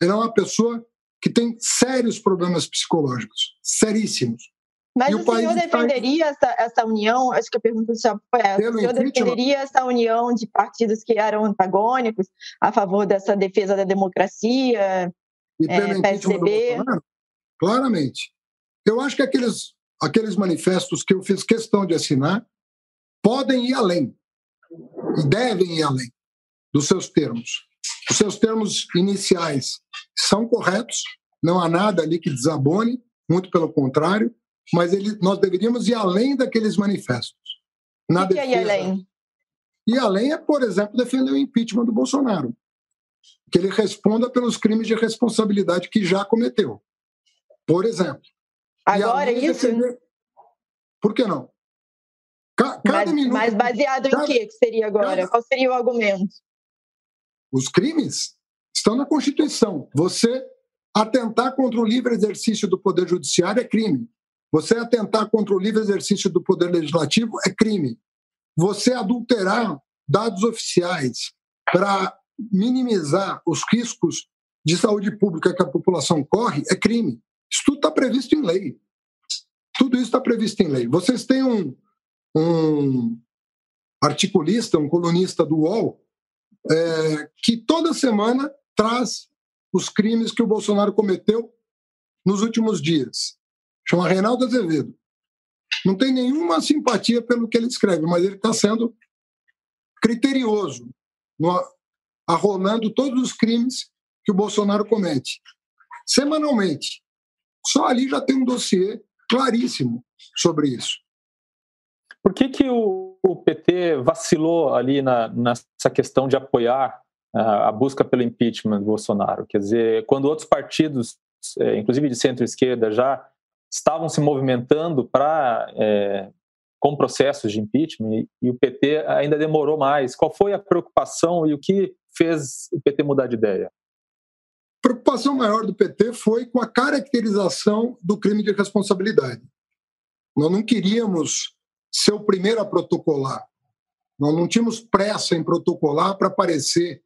Ele é uma pessoa que tem sérios problemas psicológicos, seríssimos. Mas e o, o senhor defenderia está... essa, essa união? Acho que a pergunta já foi essa. Pelo o senhor defenderia essa união de partidos que eram antagônicos a favor dessa defesa da democracia? E pelo é, PSDB? Claramente. Eu acho que aqueles, aqueles manifestos que eu fiz questão de assinar podem ir além e devem ir além dos seus termos. Os seus termos iniciais são corretos, não há nada ali que desabone, muito pelo contrário mas ele, nós deveríamos ir além daqueles manifestos. Na o que defesa, é ir além? E além é, por exemplo, defender o impeachment do Bolsonaro. Que ele responda pelos crimes de responsabilidade que já cometeu. Por exemplo. Agora isso? Defender... Por que não? Cada mas, minuto. Mas baseado cada, em quê que seria agora? Cada... Qual seria o argumento? Os crimes estão na Constituição. Você atentar contra o livre exercício do Poder Judiciário é crime. Você atentar contra o livre exercício do poder legislativo é crime. Você adulterar dados oficiais para minimizar os riscos de saúde pública que a população corre é crime. Isso tudo está previsto em lei. Tudo isso está previsto em lei. Vocês têm um, um articulista, um colunista do UOL, é, que toda semana traz os crimes que o Bolsonaro cometeu nos últimos dias chama Reinaldo Azevedo. Não tem nenhuma simpatia pelo que ele escreve, mas ele está sendo criterioso, no, arrolando todos os crimes que o Bolsonaro comete. Semanalmente. Só ali já tem um dossiê claríssimo sobre isso. Por que, que o, o PT vacilou ali na, nessa questão de apoiar a, a busca pelo impeachment do Bolsonaro? Quer dizer, quando outros partidos, é, inclusive de centro-esquerda, já estavam se movimentando para é, com processos de impeachment e, e o PT ainda demorou mais. Qual foi a preocupação e o que fez o PT mudar de ideia? A preocupação maior do PT foi com a caracterização do crime de responsabilidade. Nós não queríamos ser o primeiro a protocolar. Nós não tínhamos pressa em protocolar para parecer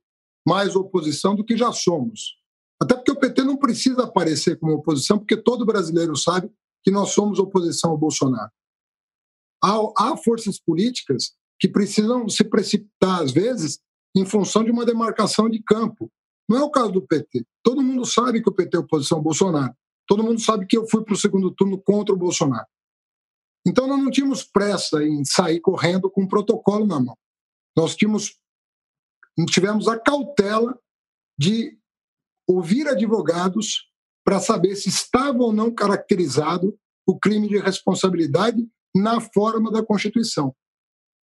mais oposição do que já somos. Até porque o PT não precisa aparecer como oposição, porque todo brasileiro sabe que nós somos oposição ao Bolsonaro. Há, há forças políticas que precisam se precipitar, às vezes, em função de uma demarcação de campo. Não é o caso do PT. Todo mundo sabe que o PT é oposição ao Bolsonaro. Todo mundo sabe que eu fui para o segundo turno contra o Bolsonaro. Então, nós não tínhamos pressa em sair correndo com um protocolo na mão. Nós tínhamos, tivemos a cautela de ouvir advogados para saber se estava ou não caracterizado o crime de responsabilidade na forma da Constituição.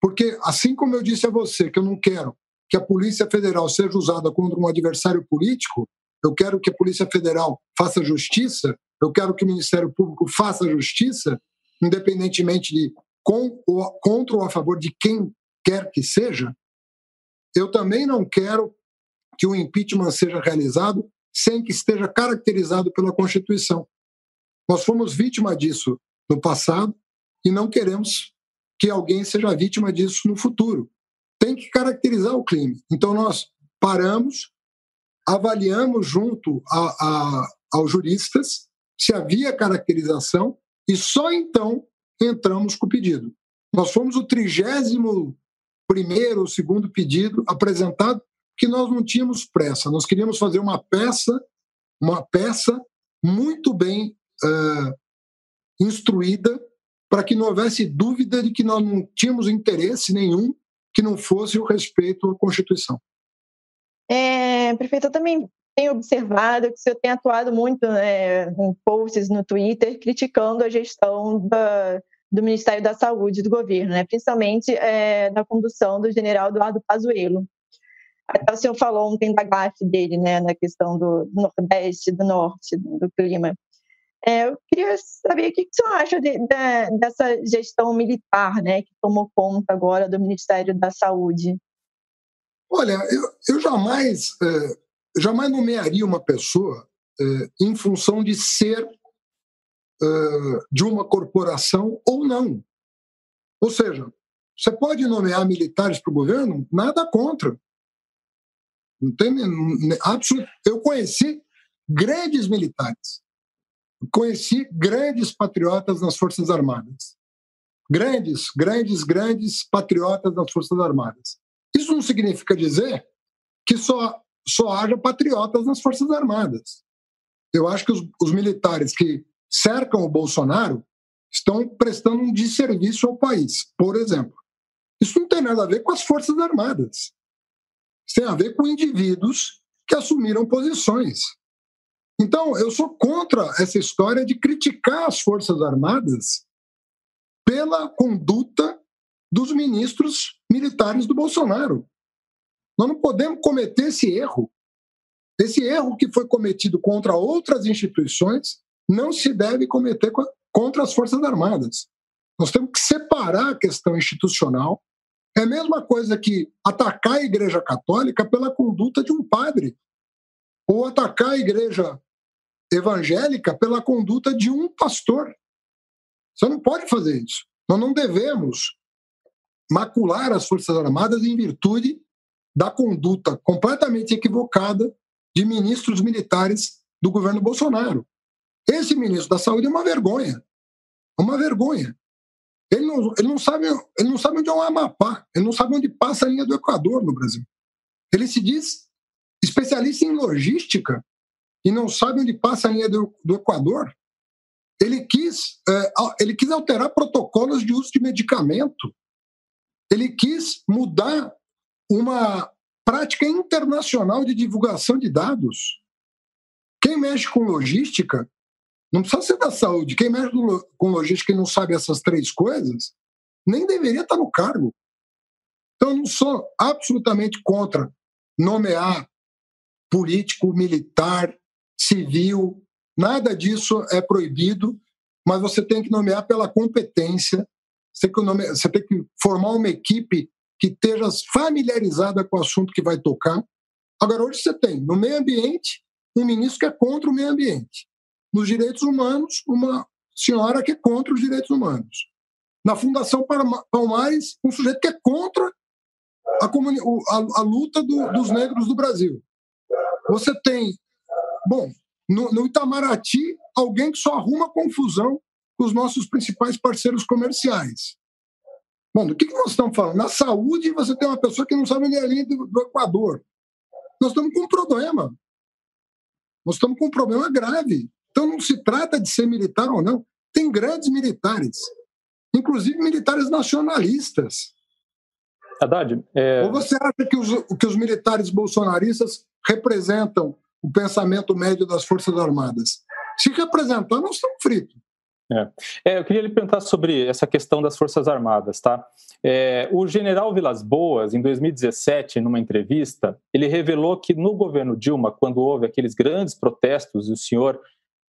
Porque, assim como eu disse a você que eu não quero que a Polícia Federal seja usada contra um adversário político, eu quero que a Polícia Federal faça justiça, eu quero que o Ministério Público faça justiça, independentemente de com ou, contra ou a favor de quem quer que seja, eu também não quero que o impeachment seja realizado sem que esteja caracterizado pela Constituição. Nós fomos vítima disso no passado e não queremos que alguém seja vítima disso no futuro. Tem que caracterizar o crime. Então, nós paramos, avaliamos junto a, a, aos juristas se havia caracterização e só então entramos com o pedido. Nós fomos o trigésimo primeiro ou segundo pedido apresentado que nós não tínhamos pressa. Nós queríamos fazer uma peça, uma peça muito bem uh, instruída para que não houvesse dúvida de que nós não tínhamos interesse nenhum que não fosse o respeito à Constituição. É, prefeito, eu também tenho observado que o senhor tem atuado muito né, em posts no Twitter criticando a gestão da, do Ministério da Saúde do governo, né, principalmente é, da condução do general Eduardo Pazuello. Até o senhor falou ontem da gafe dele, né, na questão do Nordeste, do Norte, do clima. É, eu queria saber o que, que o senhor acha de, de, dessa gestão militar, né, que tomou conta agora do Ministério da Saúde. Olha, eu, eu jamais é, jamais nomearia uma pessoa eh, em função de ser eh, de uma corporação ou não. Ou seja, você pode nomear militares para o governo, nada contra. Não tem absoluto. Eu conheci grandes militares, conheci grandes patriotas nas Forças Armadas, grandes, grandes, grandes patriotas nas Forças Armadas. Isso não significa dizer que só só haja patriotas nas Forças Armadas. Eu acho que os, os militares que cercam o Bolsonaro estão prestando um desserviço ao país, por exemplo. Isso não tem nada a ver com as Forças Armadas. Isso tem a ver com indivíduos que assumiram posições. Então, eu sou contra essa história de criticar as Forças Armadas pela conduta dos ministros militares do Bolsonaro. Nós não podemos cometer esse erro. Esse erro que foi cometido contra outras instituições não se deve cometer contra as Forças Armadas. Nós temos que separar a questão institucional. É a mesma coisa que atacar a Igreja Católica pela conduta de um padre, ou atacar a Igreja Evangélica pela conduta de um pastor. Você não pode fazer isso. Nós não devemos macular as Forças Armadas em virtude da conduta completamente equivocada de ministros militares do governo Bolsonaro. Esse ministro da Saúde é uma vergonha. Uma vergonha. Ele não, ele não, sabe, ele não sabe onde é o Amapá, ele não sabe onde passa a linha do Equador no Brasil. Ele se diz especialista em logística e não sabe onde passa a linha do, do Equador. Ele quis, é, ele quis alterar protocolos de uso de medicamento. Ele quis mudar uma prática internacional de divulgação de dados. Quem mexe com logística, não precisa ser da saúde, quem mexe com logística e não sabe essas três coisas, nem deveria estar no cargo. Então, eu não sou absolutamente contra nomear político, militar, civil, nada disso é proibido, mas você tem que nomear pela competência você tem, que, você tem que formar uma equipe que esteja familiarizada com o assunto que vai tocar. Agora, hoje você tem no meio ambiente um ministro que é contra o meio ambiente. Nos direitos humanos, uma senhora que é contra os direitos humanos. Na Fundação Palmares, um sujeito que é contra a, a, a luta do, dos negros do Brasil. Você tem, bom, no, no Itamaraty, alguém que só arruma confusão com os nossos principais parceiros comerciais. Bom, do que, que nós estamos falando? Na saúde, você tem uma pessoa que não sabe nem a linha do, do Equador. Nós estamos com um problema. Nós estamos com um problema grave. Então, não se trata de ser militar ou não. Tem grandes militares, inclusive militares nacionalistas. Haddad, é... Ou você acha que os, que os militares bolsonaristas representam o pensamento médio das Forças Armadas? Se representar, nós estamos fritos. É. é. eu queria lhe perguntar sobre essa questão das Forças Armadas, tá? É, o general Vilas Boas, em 2017, numa entrevista, ele revelou que no governo Dilma, quando houve aqueles grandes protestos, e o senhor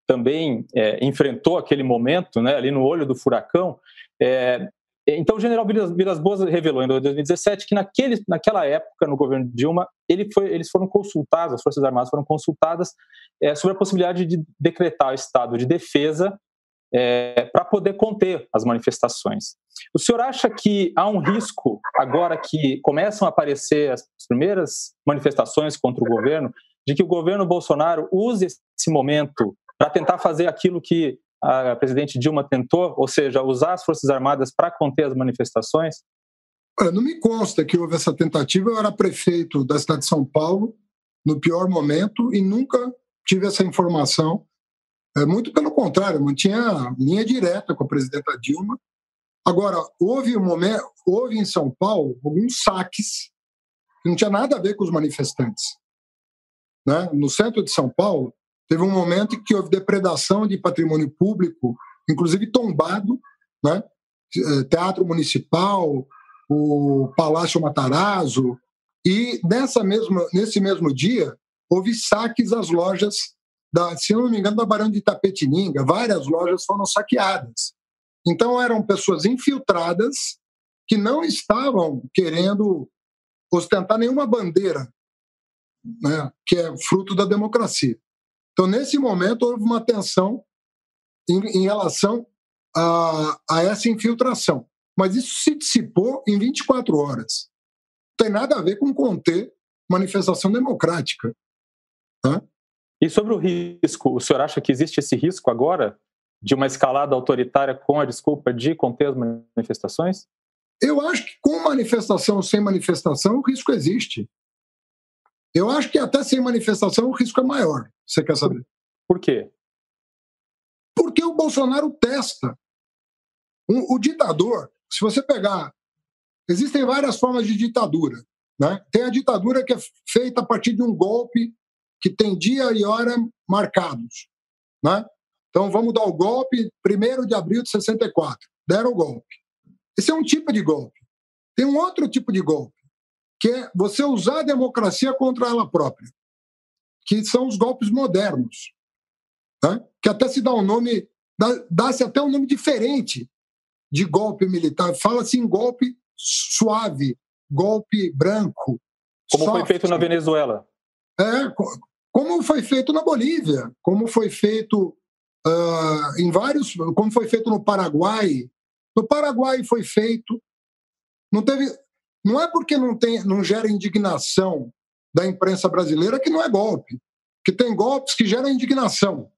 também é, enfrentou aquele momento, né, ali no olho do furacão, é, então, o general Vilas Boas revelou em 2017 que naquele, naquela época, no governo Dilma, ele foi, eles foram consultados, as Forças Armadas foram consultadas é, sobre a possibilidade de decretar o estado de defesa é, para poder conter as manifestações. O senhor acha que há um risco, agora que começam a aparecer as primeiras manifestações contra o governo, de que o governo Bolsonaro use esse momento para tentar fazer aquilo que a presidente Dilma tentou, ou seja, usar as Forças Armadas para conter as manifestações? não me consta que houve essa tentativa. Eu era prefeito da cidade de São Paulo no pior momento e nunca tive essa informação. É, muito pelo contrário, mantinha linha direta com a presidenta Dilma. Agora, houve um momento, houve em São Paulo alguns saques que não tinha nada a ver com os manifestantes. Né? No centro de São Paulo, Teve um momento em que houve depredação de patrimônio público, inclusive tombado, né? Eh, Teatro Municipal, o Palácio Matarazzo, e nessa mesma, nesse mesmo dia houve saques às lojas, da, se não me engano, da Barão de Itapetininga, várias lojas foram saqueadas. Então eram pessoas infiltradas que não estavam querendo ostentar nenhuma bandeira, né, que é fruto da democracia. Então, nesse momento, houve uma tensão em, em relação a, a, essa infiltração. Mas isso se dissipou em 24 horas. Não tem nada a ver com conter manifestação democrática. E sobre o risco, o senhor acha que existe esse risco agora de uma escalada autoritária com a desculpa de conter as manifestações? Eu acho que com manifestação ou sem manifestação, o risco existe. Eu acho que até sem manifestação o risco é maior. Você quer saber? Por quê? Porque o Bolsonaro testa. o ditador, se você pegar. Existem várias formas de ditadura. Né? Tem a ditadura que é feita a partir de um golpe que tem dia e hora marcados. Né? Então vamos dar o golpe 1 de abril de 64. Deram o golpe. Esse é um tipo de golpe. Tem um outro tipo de golpe que é você usar a democracia contra ela própria, que são os golpes modernos, né? que até se dá um nome, dá-se até um nome diferente de golpe militar. Fala-se em golpe suave, golpe branco. Como soft. foi feito na Venezuela. É, como foi feito na Bolívia, como foi feito uh, em vários, como foi feito no Paraguai. No Paraguai foi feito, não teve, não é porque não, tem, não gera indignação da imprensa brasileira que não é golpe. Que tem golpes que geram indignação.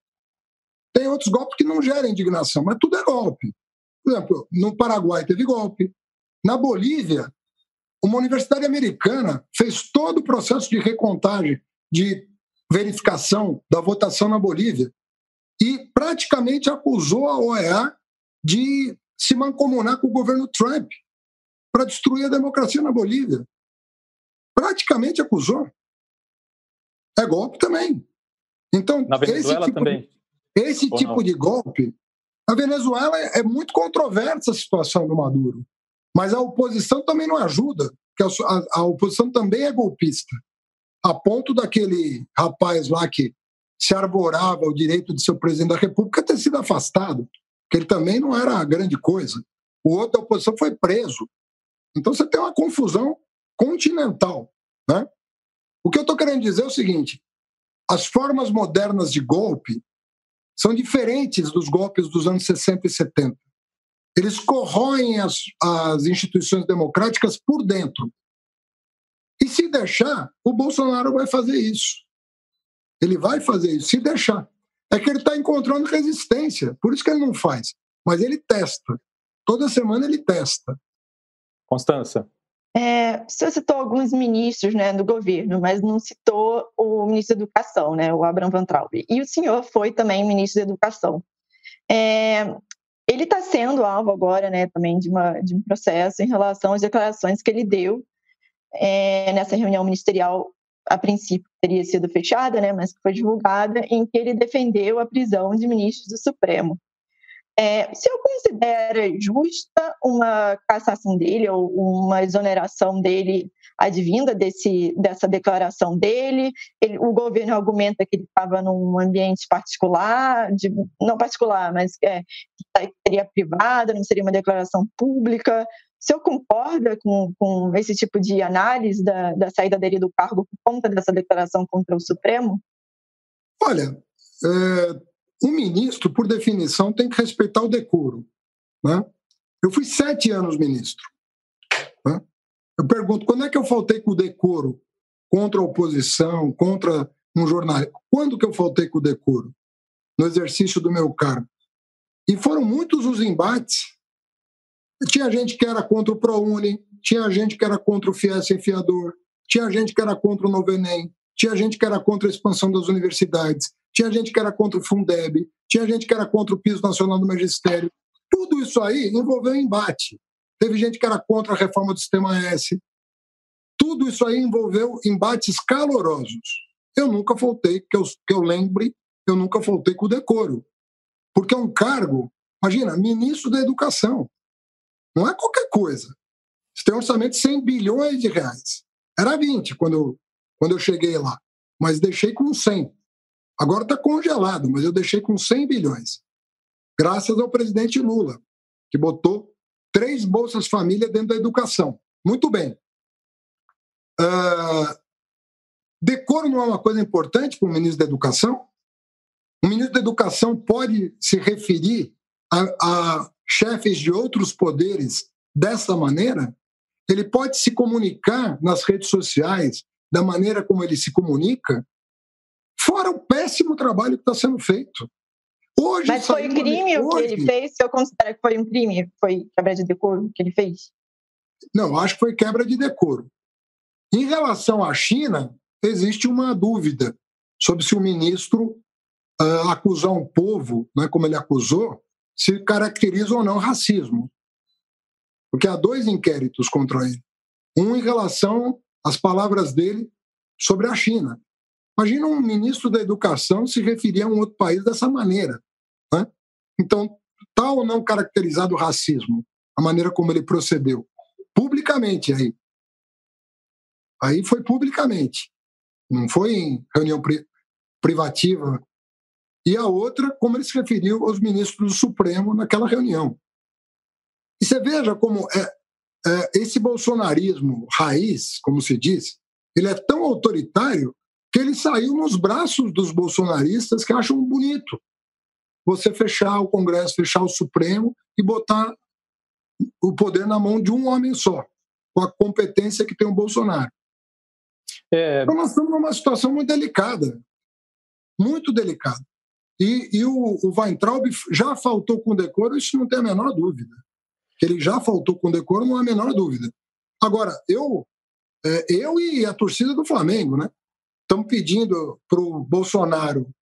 Tem outros golpes que não geram indignação, mas tudo é golpe. Por exemplo, no Paraguai teve golpe. Na Bolívia, uma universidade americana fez todo o processo de recontagem, de verificação da votação na Bolívia e praticamente acusou a OEA de se mancomunar com o governo Trump para destruir a democracia na Bolívia. Praticamente acusou. É golpe também. Então, na Venezuela esse tipo também. De, esse Ou tipo não? de golpe. Na Venezuela é, é muito controversa a situação do Maduro. Mas a oposição também não ajuda, porque a, a, oposição também é golpista. A ponto daquele rapaz lá que se arvorava o direito de ser o presidente da República ter sido afastado, que ele também não era grande coisa. o outro da oposição foi preso. Então você tem uma confusão continental. Né? O que eu estou querendo dizer é o seguinte: as formas modernas de golpe são diferentes dos golpes dos anos 60 e 70. Eles corroem as, as instituições democráticas por dentro. E se deixar, o Bolsonaro vai fazer isso. Ele vai fazer isso, se deixar. É que ele está encontrando resistência, por isso que ele não faz. Mas ele testa. Toda semana ele testa. Constança. É, você citou alguns ministros né, do governo, mas não citou o ministro da Educação, né, o Abraham Van Traub. E o senhor foi também ministro da Educação. É, ele está sendo alvo agora né, também de, uma, de um processo em relação às declarações que ele deu é, nessa reunião ministerial, a princípio teria sido fechada, né, mas que foi divulgada, em que ele defendeu a prisão de ministros do Supremo. É, se eu considero justa uma cassação dele ou uma exoneração dele advinda desse, dessa declaração dele, ele, o governo argumenta que ele estava num ambiente particular, de, não particular, mas é, que seria privada, não seria uma declaração pública. O senhor concorda com, com esse tipo de análise da, da saída dele do cargo por conta dessa declaração contra o Supremo? Olha, é, um ministro, por definição, tem que respeitar o decoro. Né? Eu fui sete anos ministro. Né? Eu pergunto, quando é que eu faltei com o decoro contra a oposição, contra um jornalista? Quando que eu faltei com o decoro? No exercício do meu cargo. E foram muitos os embates. Tinha gente que era contra o ProUni, tinha gente que era contra o FIES Enfiador, tinha gente que era contra o Novo Enem, tinha gente que era contra a expansão das universidades, tinha gente que era contra o Fundeb, tinha gente que era contra o piso nacional do magistério. Tudo isso aí envolveu embate. Teve gente que era contra a reforma do sistema S. Tudo isso aí envolveu embates calorosos. Eu nunca faltei, que eu, que eu lembre, eu nunca faltei com o decoro. Porque é um cargo, imagina, ministro da Educação. Não é qualquer coisa. Você tem um orçamento de 100 bilhões de reais. Era 20 quando eu, quando eu cheguei lá, mas deixei com 100. Agora está congelado, mas eu deixei com 100 bilhões. Graças ao presidente Lula, que botou três bolsas família dentro da educação. Muito bem. Uh, decoro não é uma coisa importante para o ministro da Educação? O ministro da Educação pode se referir a, a chefes de outros poderes dessa maneira? Ele pode se comunicar nas redes sociais da maneira como ele se comunica? Fora o péssimo trabalho que está sendo feito. Hoje, Mas foi crime o que ele fez? Se eu considero que foi um crime, foi quebra de decoro que ele fez? Não, acho que foi quebra de decoro. Em relação à China, existe uma dúvida sobre se o ministro uh, acusar um povo, né, como ele acusou, se caracteriza ou não racismo. Porque há dois inquéritos contra ele. Um em relação às palavras dele sobre a China. Imagina um ministro da Educação se referir a um outro país dessa maneira. Né? Então, está ou não caracterizado o racismo, a maneira como ele procedeu? Publicamente aí. Aí foi publicamente. Não foi em reunião pri privativa. E a outra, como ele se referiu aos ministros do Supremo naquela reunião. E você veja como é, é, esse bolsonarismo raiz, como se diz, ele é tão autoritário que ele saiu nos braços dos bolsonaristas que acham bonito você fechar o Congresso, fechar o Supremo e botar o poder na mão de um homem só, com a competência que tem o Bolsonaro. É... Então nós estamos numa situação muito delicada, muito delicada. E, e o, o Weintraub já faltou com decoro, isso não tem a menor dúvida. Que ele já faltou com decoro, não há a menor dúvida. Agora, eu, é, eu e a torcida do Flamengo, né? Estamos pedindo para o Bolsonaro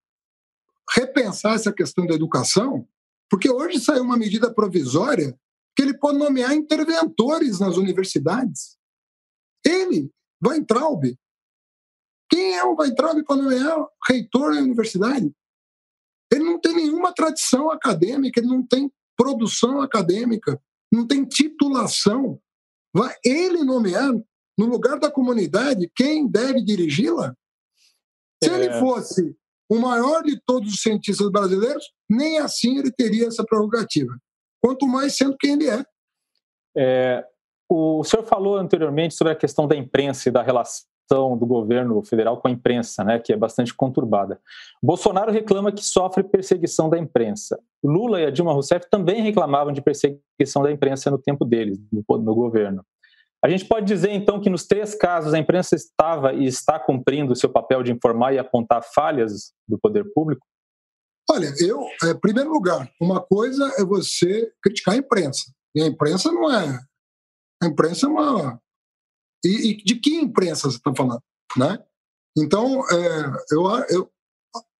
repensar essa questão da educação, porque hoje saiu uma medida provisória que ele pode nomear interventores nas universidades. Ele, Weintraub. Quem é o Weintraub para nomear reitor na universidade? Ele não tem nenhuma tradição acadêmica, ele não tem produção acadêmica, não tem titulação. Vai ele nomear, no lugar da comunidade, quem deve dirigi-la? Se é. ele fosse o maior de todos os cientistas brasileiros, nem assim ele teria essa prerrogativa. Quanto mais sendo quem ele é. É, o senhor falou anteriormente sobre a questão da imprensa e da relação do governo federal com a imprensa, né, que é bastante conturbada. Bolsonaro reclama que sofre perseguição da imprensa. Lula e a Dilma Rousseff também reclamavam de perseguição da imprensa no tempo deles, no, no governo. A gente pode dizer, então, que nos três casos a imprensa estava e está cumprindo o seu papel de informar e apontar falhas do poder público? Olha, eu, é, em primeiro lugar, uma coisa é você criticar a imprensa. E a imprensa não é. A imprensa é uma. E, e de que imprensa você está falando? Né? Então, é, eu, eu,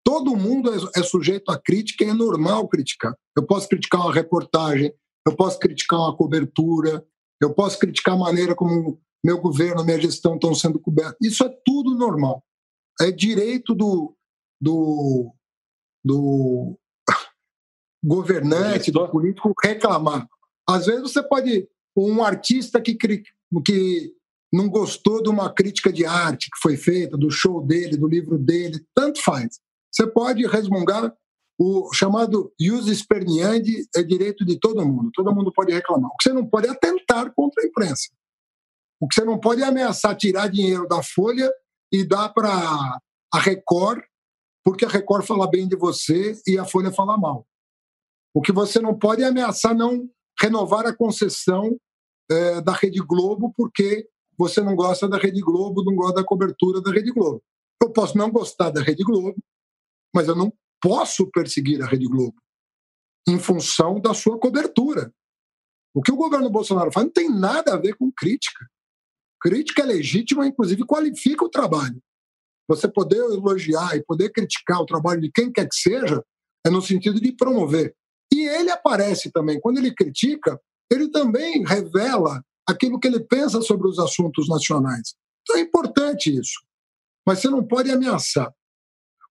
todo mundo é, é sujeito a crítica e é normal criticar. Eu posso criticar uma reportagem, eu posso criticar uma cobertura, eu posso criticar a maneira como meu governo, minha gestão estão sendo cobertos. Isso é tudo normal. É direito do, do, do governante, do político reclamar. Às vezes você pode. Um artista que, que não gostou de uma crítica de arte que foi feita, do show dele, do livro dele, tanto faz. Você pode resmungar o chamado ius esperniandi é direito de todo mundo, todo mundo pode reclamar. O que você não pode é atentar contra a imprensa. O que você não pode é ameaçar tirar dinheiro da Folha e dar para a Record, porque a Record fala bem de você e a Folha fala mal. O que você não pode é ameaçar não renovar a concessão é, da Rede Globo, porque você não gosta da Rede Globo, não gosta da cobertura da Rede Globo. Eu posso não gostar da Rede Globo, mas eu não posso perseguir a Rede Globo em função da sua cobertura. O que o governo Bolsonaro faz não tem nada a ver com crítica. Crítica é legítima, inclusive qualifica o trabalho. Você poder elogiar e poder criticar o trabalho de quem quer que seja é no sentido de promover. E ele aparece também, quando ele critica, ele também revela aquilo que ele pensa sobre os assuntos nacionais. Então é importante isso. Mas você não pode ameaçar.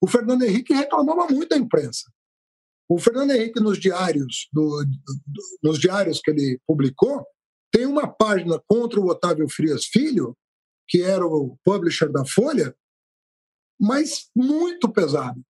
O Fernando Henrique reclamava muito da imprensa. O Fernando Henrique, nos diários, do, do, nos diários que ele publicou, tem uma página contra o Otávio Frias Filho, que era o publisher da Folha, mas muito pesado.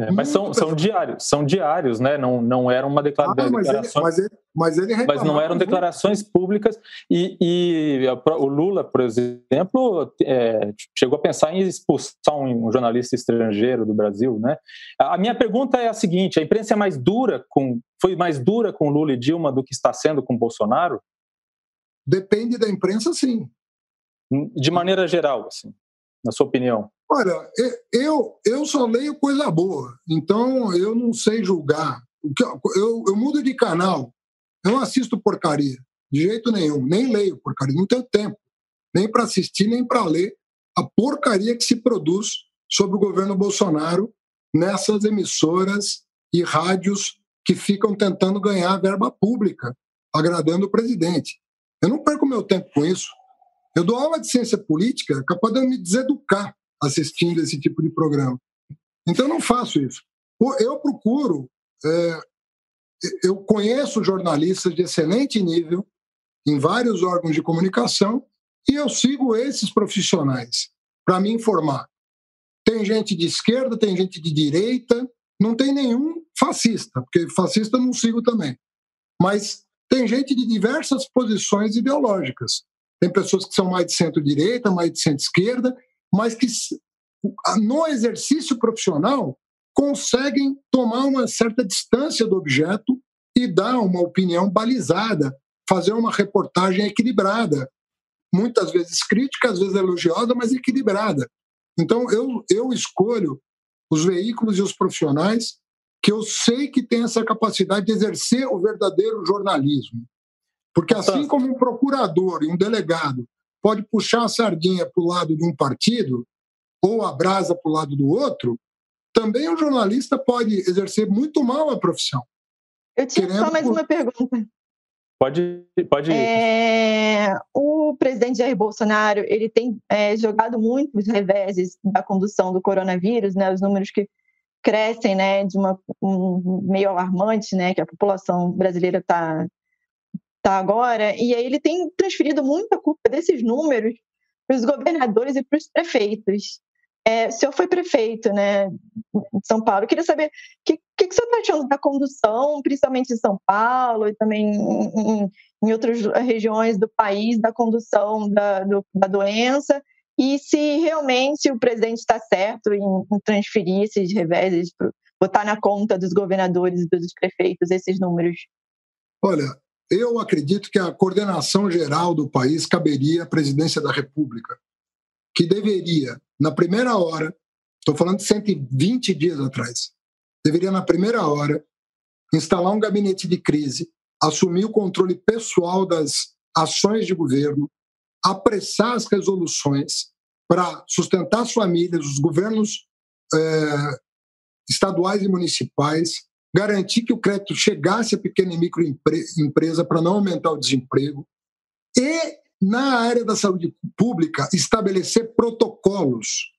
É, mas são, são diários, são diários, né? Não, não eram uma declara ah, mas declarações. Ele, mas, ele, mas, mas não eram declarações públicas. E, e, o Lula, por exemplo, é, chegou a pensar em expulsar um, um, jornalista estrangeiro do Brasil, né? A minha pergunta é a seguinte: a imprensa é mais dura com, foi mais dura com Lula e Dilma do que está sendo com Bolsonaro? Depende da imprensa, sim. De maneira geral, assim, na sua opinião. Olha, eu, eu só leio coisa boa, então eu não sei julgar. Eu, eu mudo de canal, eu não assisto porcaria, de jeito nenhum, nem leio porcaria, não tenho tempo, nem para assistir, nem para ler a porcaria que se produz sobre o governo Bolsonaro nessas emissoras e rádios que ficam tentando ganhar verba pública, agradando o presidente. Eu não perco meu tempo com isso. Eu dou aula de ciência política capaz de me deseducar assistindo esse tipo de programa. Então, não faço isso. Eu procuro, é, eu conheço jornalistas de excelente nível em vários órgãos de comunicação e eu sigo esses profissionais para me informar. Tem gente de esquerda, tem gente de direita, não tem nenhum fascista, porque fascista não sigo também. Mas tem gente de diversas posições ideológicas. Tem pessoas que são mais de centro-direita, mais de centro-esquerda, mas que no exercício profissional conseguem tomar uma certa distância do objeto e dar uma opinião balizada, fazer uma reportagem equilibrada, muitas vezes crítica, às vezes elogiosa, mas equilibrada. Então eu eu escolho os veículos e os profissionais que eu sei que têm essa capacidade de exercer o verdadeiro jornalismo. Porque assim como um procurador e um delegado pode puxar a sardinha para o lado de um partido ou a brasa para o lado do outro, também o jornalista pode exercer muito mal a profissão. Eu tinha só mais uma pergunta. Pode, pode. É, o presidente Jair Bolsonaro ele tem é, jogado muito os reveses da condução do coronavírus, né? Os números que crescem, né? De uma um, meio alarmante, né? Que a população brasileira está tá agora, e aí ele tem transferido muita culpa desses números para os governadores e para os prefeitos. É, o senhor foi prefeito né, de São Paulo. Eu queria saber o que, que, que o senhor está achando da condução, principalmente em São Paulo e também em, em, outras regiões do país, da condução da, do, da doença, e se realmente o presidente está certo em, em transferir esses reveses, botar na conta dos governadores e dos prefeitos esses números. Olha, eu acredito que a coordenação geral do país caberia à presidência da República, que deveria, na primeira hora, estou falando de 120 dias atrás, deveria, na primeira hora, instalar um gabinete de crise, assumir o controle pessoal das ações de governo, apressar as resoluções para sustentar as famílias, os governos eh, estaduais e municipais, garantir que o crédito chegasse à pequena e microempresa para não aumentar o desemprego e, na área da saúde pública, estabelecer protocolos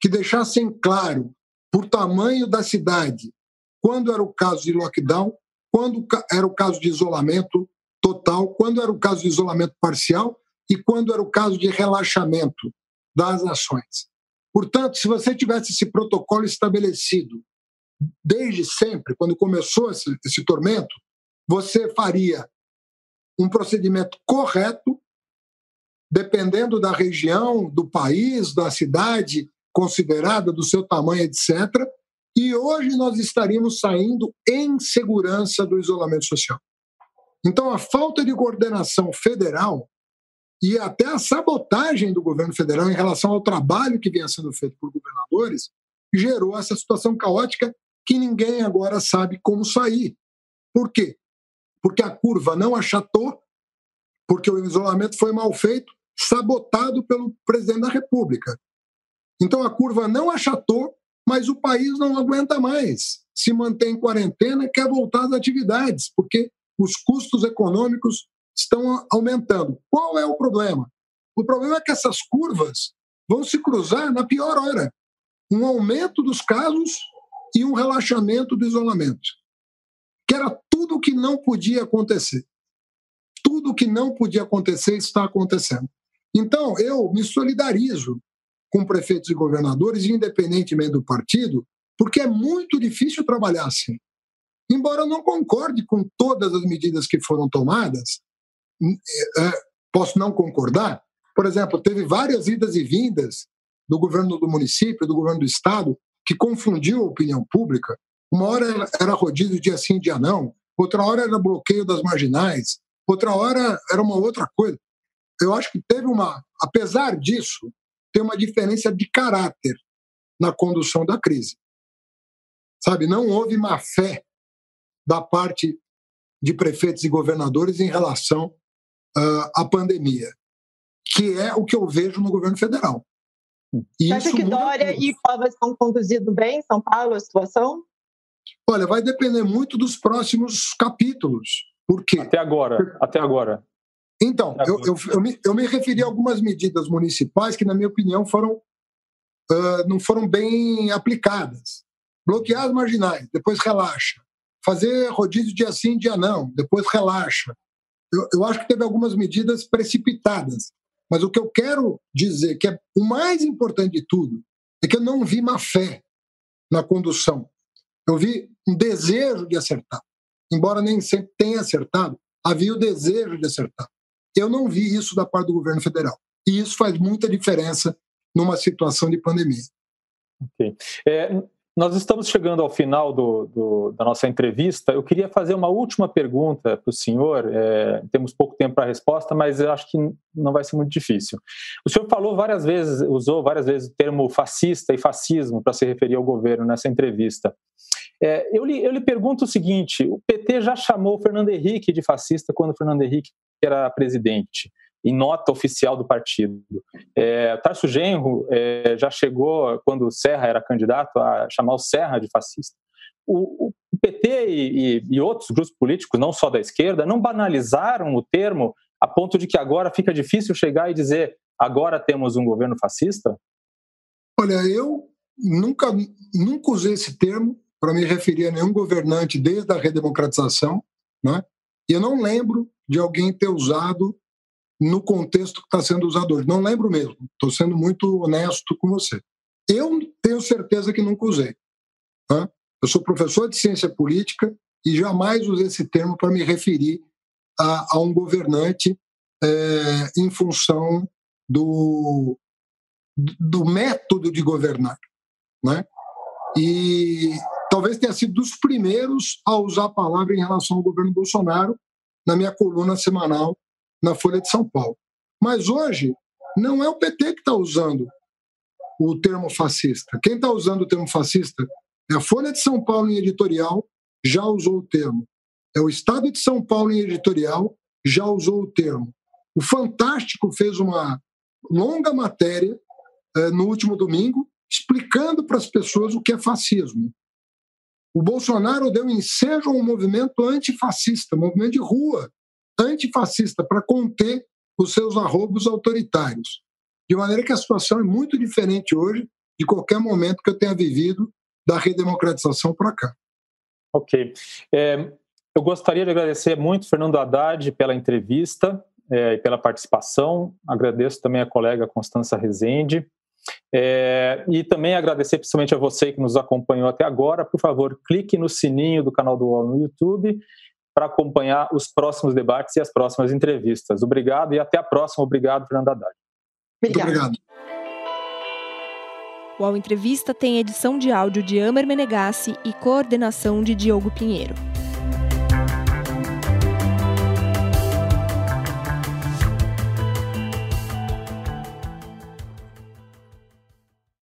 que deixassem claro, por tamanho da cidade, quando era o caso de lockdown, quando era o caso de isolamento total, quando era o caso de isolamento parcial e quando era o caso de relaxamento das ações. Portanto, se você tivesse esse protocolo estabelecido desde sempre, quando começou esse, esse tormento, você faria um procedimento correto, dependendo da região, do país, da cidade considerada, do seu tamanho, etc. E hoje nós estaríamos saindo em segurança do isolamento social. Então, a falta de coordenação federal e até a sabotagem do governo federal em relação ao trabalho que vinha sendo feito por governadores gerou essa situação caótica que ninguém agora sabe como sair. Por quê? Porque a curva não achatou, porque o isolamento foi mal feito, sabotado pelo presidente da República. Então a curva não achatou, mas o país não aguenta mais. Se mantém em quarentena quer voltar às atividades, porque os custos econômicos estão aumentando. Qual é o problema? O problema é que essas curvas vão se cruzar na pior hora. Um aumento dos casos e um relaxamento do isolamento, que era tudo que não podia acontecer. Tudo que não podia acontecer está acontecendo. Então, eu me solidarizo com prefeitos e governadores, independentemente do partido, porque é muito difícil trabalhar assim. Embora eu não concorde com todas as medidas que foram tomadas, é, posso não concordar. Por exemplo, teve várias idas e vindas do governo do município, do governo do estado, que confundiu a opinião pública. Uma hora era rodízio dia sim, dia não, outra hora era bloqueio das marginais, outra hora era uma outra coisa. Eu acho que teve uma, apesar disso, tem uma diferença de caráter na condução da crise. Sabe, não houve má fé da parte de prefeitos e governadores em relação uh, à pandemia, que é o que eu vejo no governo federal. Você acha que Dória tudo. e Covas estão conduzindo bem em São Paulo a situação? Olha, vai depender muito dos próximos capítulos. Por quê? Até agora, até agora. Então, até eu, agora. Eu, eu, me, eu me referi a algumas medidas municipais que, na minha opinião, foram, uh, não foram bem aplicadas. Bloquear as marginais, depois relaxa. Fazer rodízio dia sim, dia não, depois relaxa. Eu, eu acho que teve algumas medidas precipitadas. Mas o que eu quero dizer, que é o mais importante de tudo, é que eu não vi má fé na condução. Eu vi um desejo de acertar. Embora nem sempre tenha acertado, havia o desejo de acertar. Eu não vi isso da parte do governo federal. E isso faz muita diferença numa situação de pandemia. Ok. É, nós estamos chegando ao final do, do, da nossa entrevista. Eu queria fazer uma última pergunta para o senhor. É, temos pouco tempo para a resposta, mas eu acho que não vai ser muito difícil. O senhor falou várias vezes, usou várias vezes o termo fascista e fascismo para se referir ao governo nessa entrevista. É, eu, lhe, eu lhe pergunto o seguinte: o PT já chamou Fernando Henrique de fascista quando Fernando Henrique era presidente em nota oficial do partido. É, Tarso Genro é, já chegou, quando o Serra era candidato, a chamar o Serra de fascista. O, o PT e, e, e, outros grupos políticos, não só da esquerda, não banalizaram o termo a ponto de que agora fica difícil chegar e dizer agora temos um governo fascista? Olha, eu nunca, nunca usei esse termo para me referir a nenhum governante desde a redemocratização, né? e eu não lembro de alguém ter usado no contexto que está sendo usado hoje. Não lembro mesmo, estou sendo muito honesto com você. Eu tenho certeza que nunca usei. Tá? Eu sou professor de ciência política e jamais usei esse termo para me referir a, a um governante é, em função do, do método de governar. Né? E talvez tenha sido dos primeiros a usar a palavra em relação ao governo Bolsonaro na minha coluna semanal na Folha de São Paulo. Mas hoje não é o PT que está usando o termo fascista. Quem está usando o termo fascista é a Folha de São Paulo em editorial, já usou o termo. É o Estado de São Paulo em editorial, já usou o termo. O Fantástico fez uma longa matéria eh, no último domingo explicando para as pessoas o que é fascismo. O Bolsonaro deu ensejo a um movimento antifascista, movimento de rua antifascista, para conter os seus arrobos autoritários. De maneira que a situação é muito diferente hoje de qualquer momento que eu tenha vivido da redemocratização para cá. Ok. É, eu gostaria de agradecer muito Fernando Haddad pela entrevista é, e pela participação. Agradeço também a colega Constança Rezende. É, e também agradecer principalmente a você que nos acompanhou até agora. Por favor, clique no sininho do canal do UOL no YouTube para acompanhar os próximos debates e as próximas entrevistas. Obrigado e até a próxima. Obrigado, Fernando Haddad. Obrigado. Muito obrigado. O UOL Entrevista tem edição de áudio de Amer Menegassi e coordenação de Diogo Pinheiro.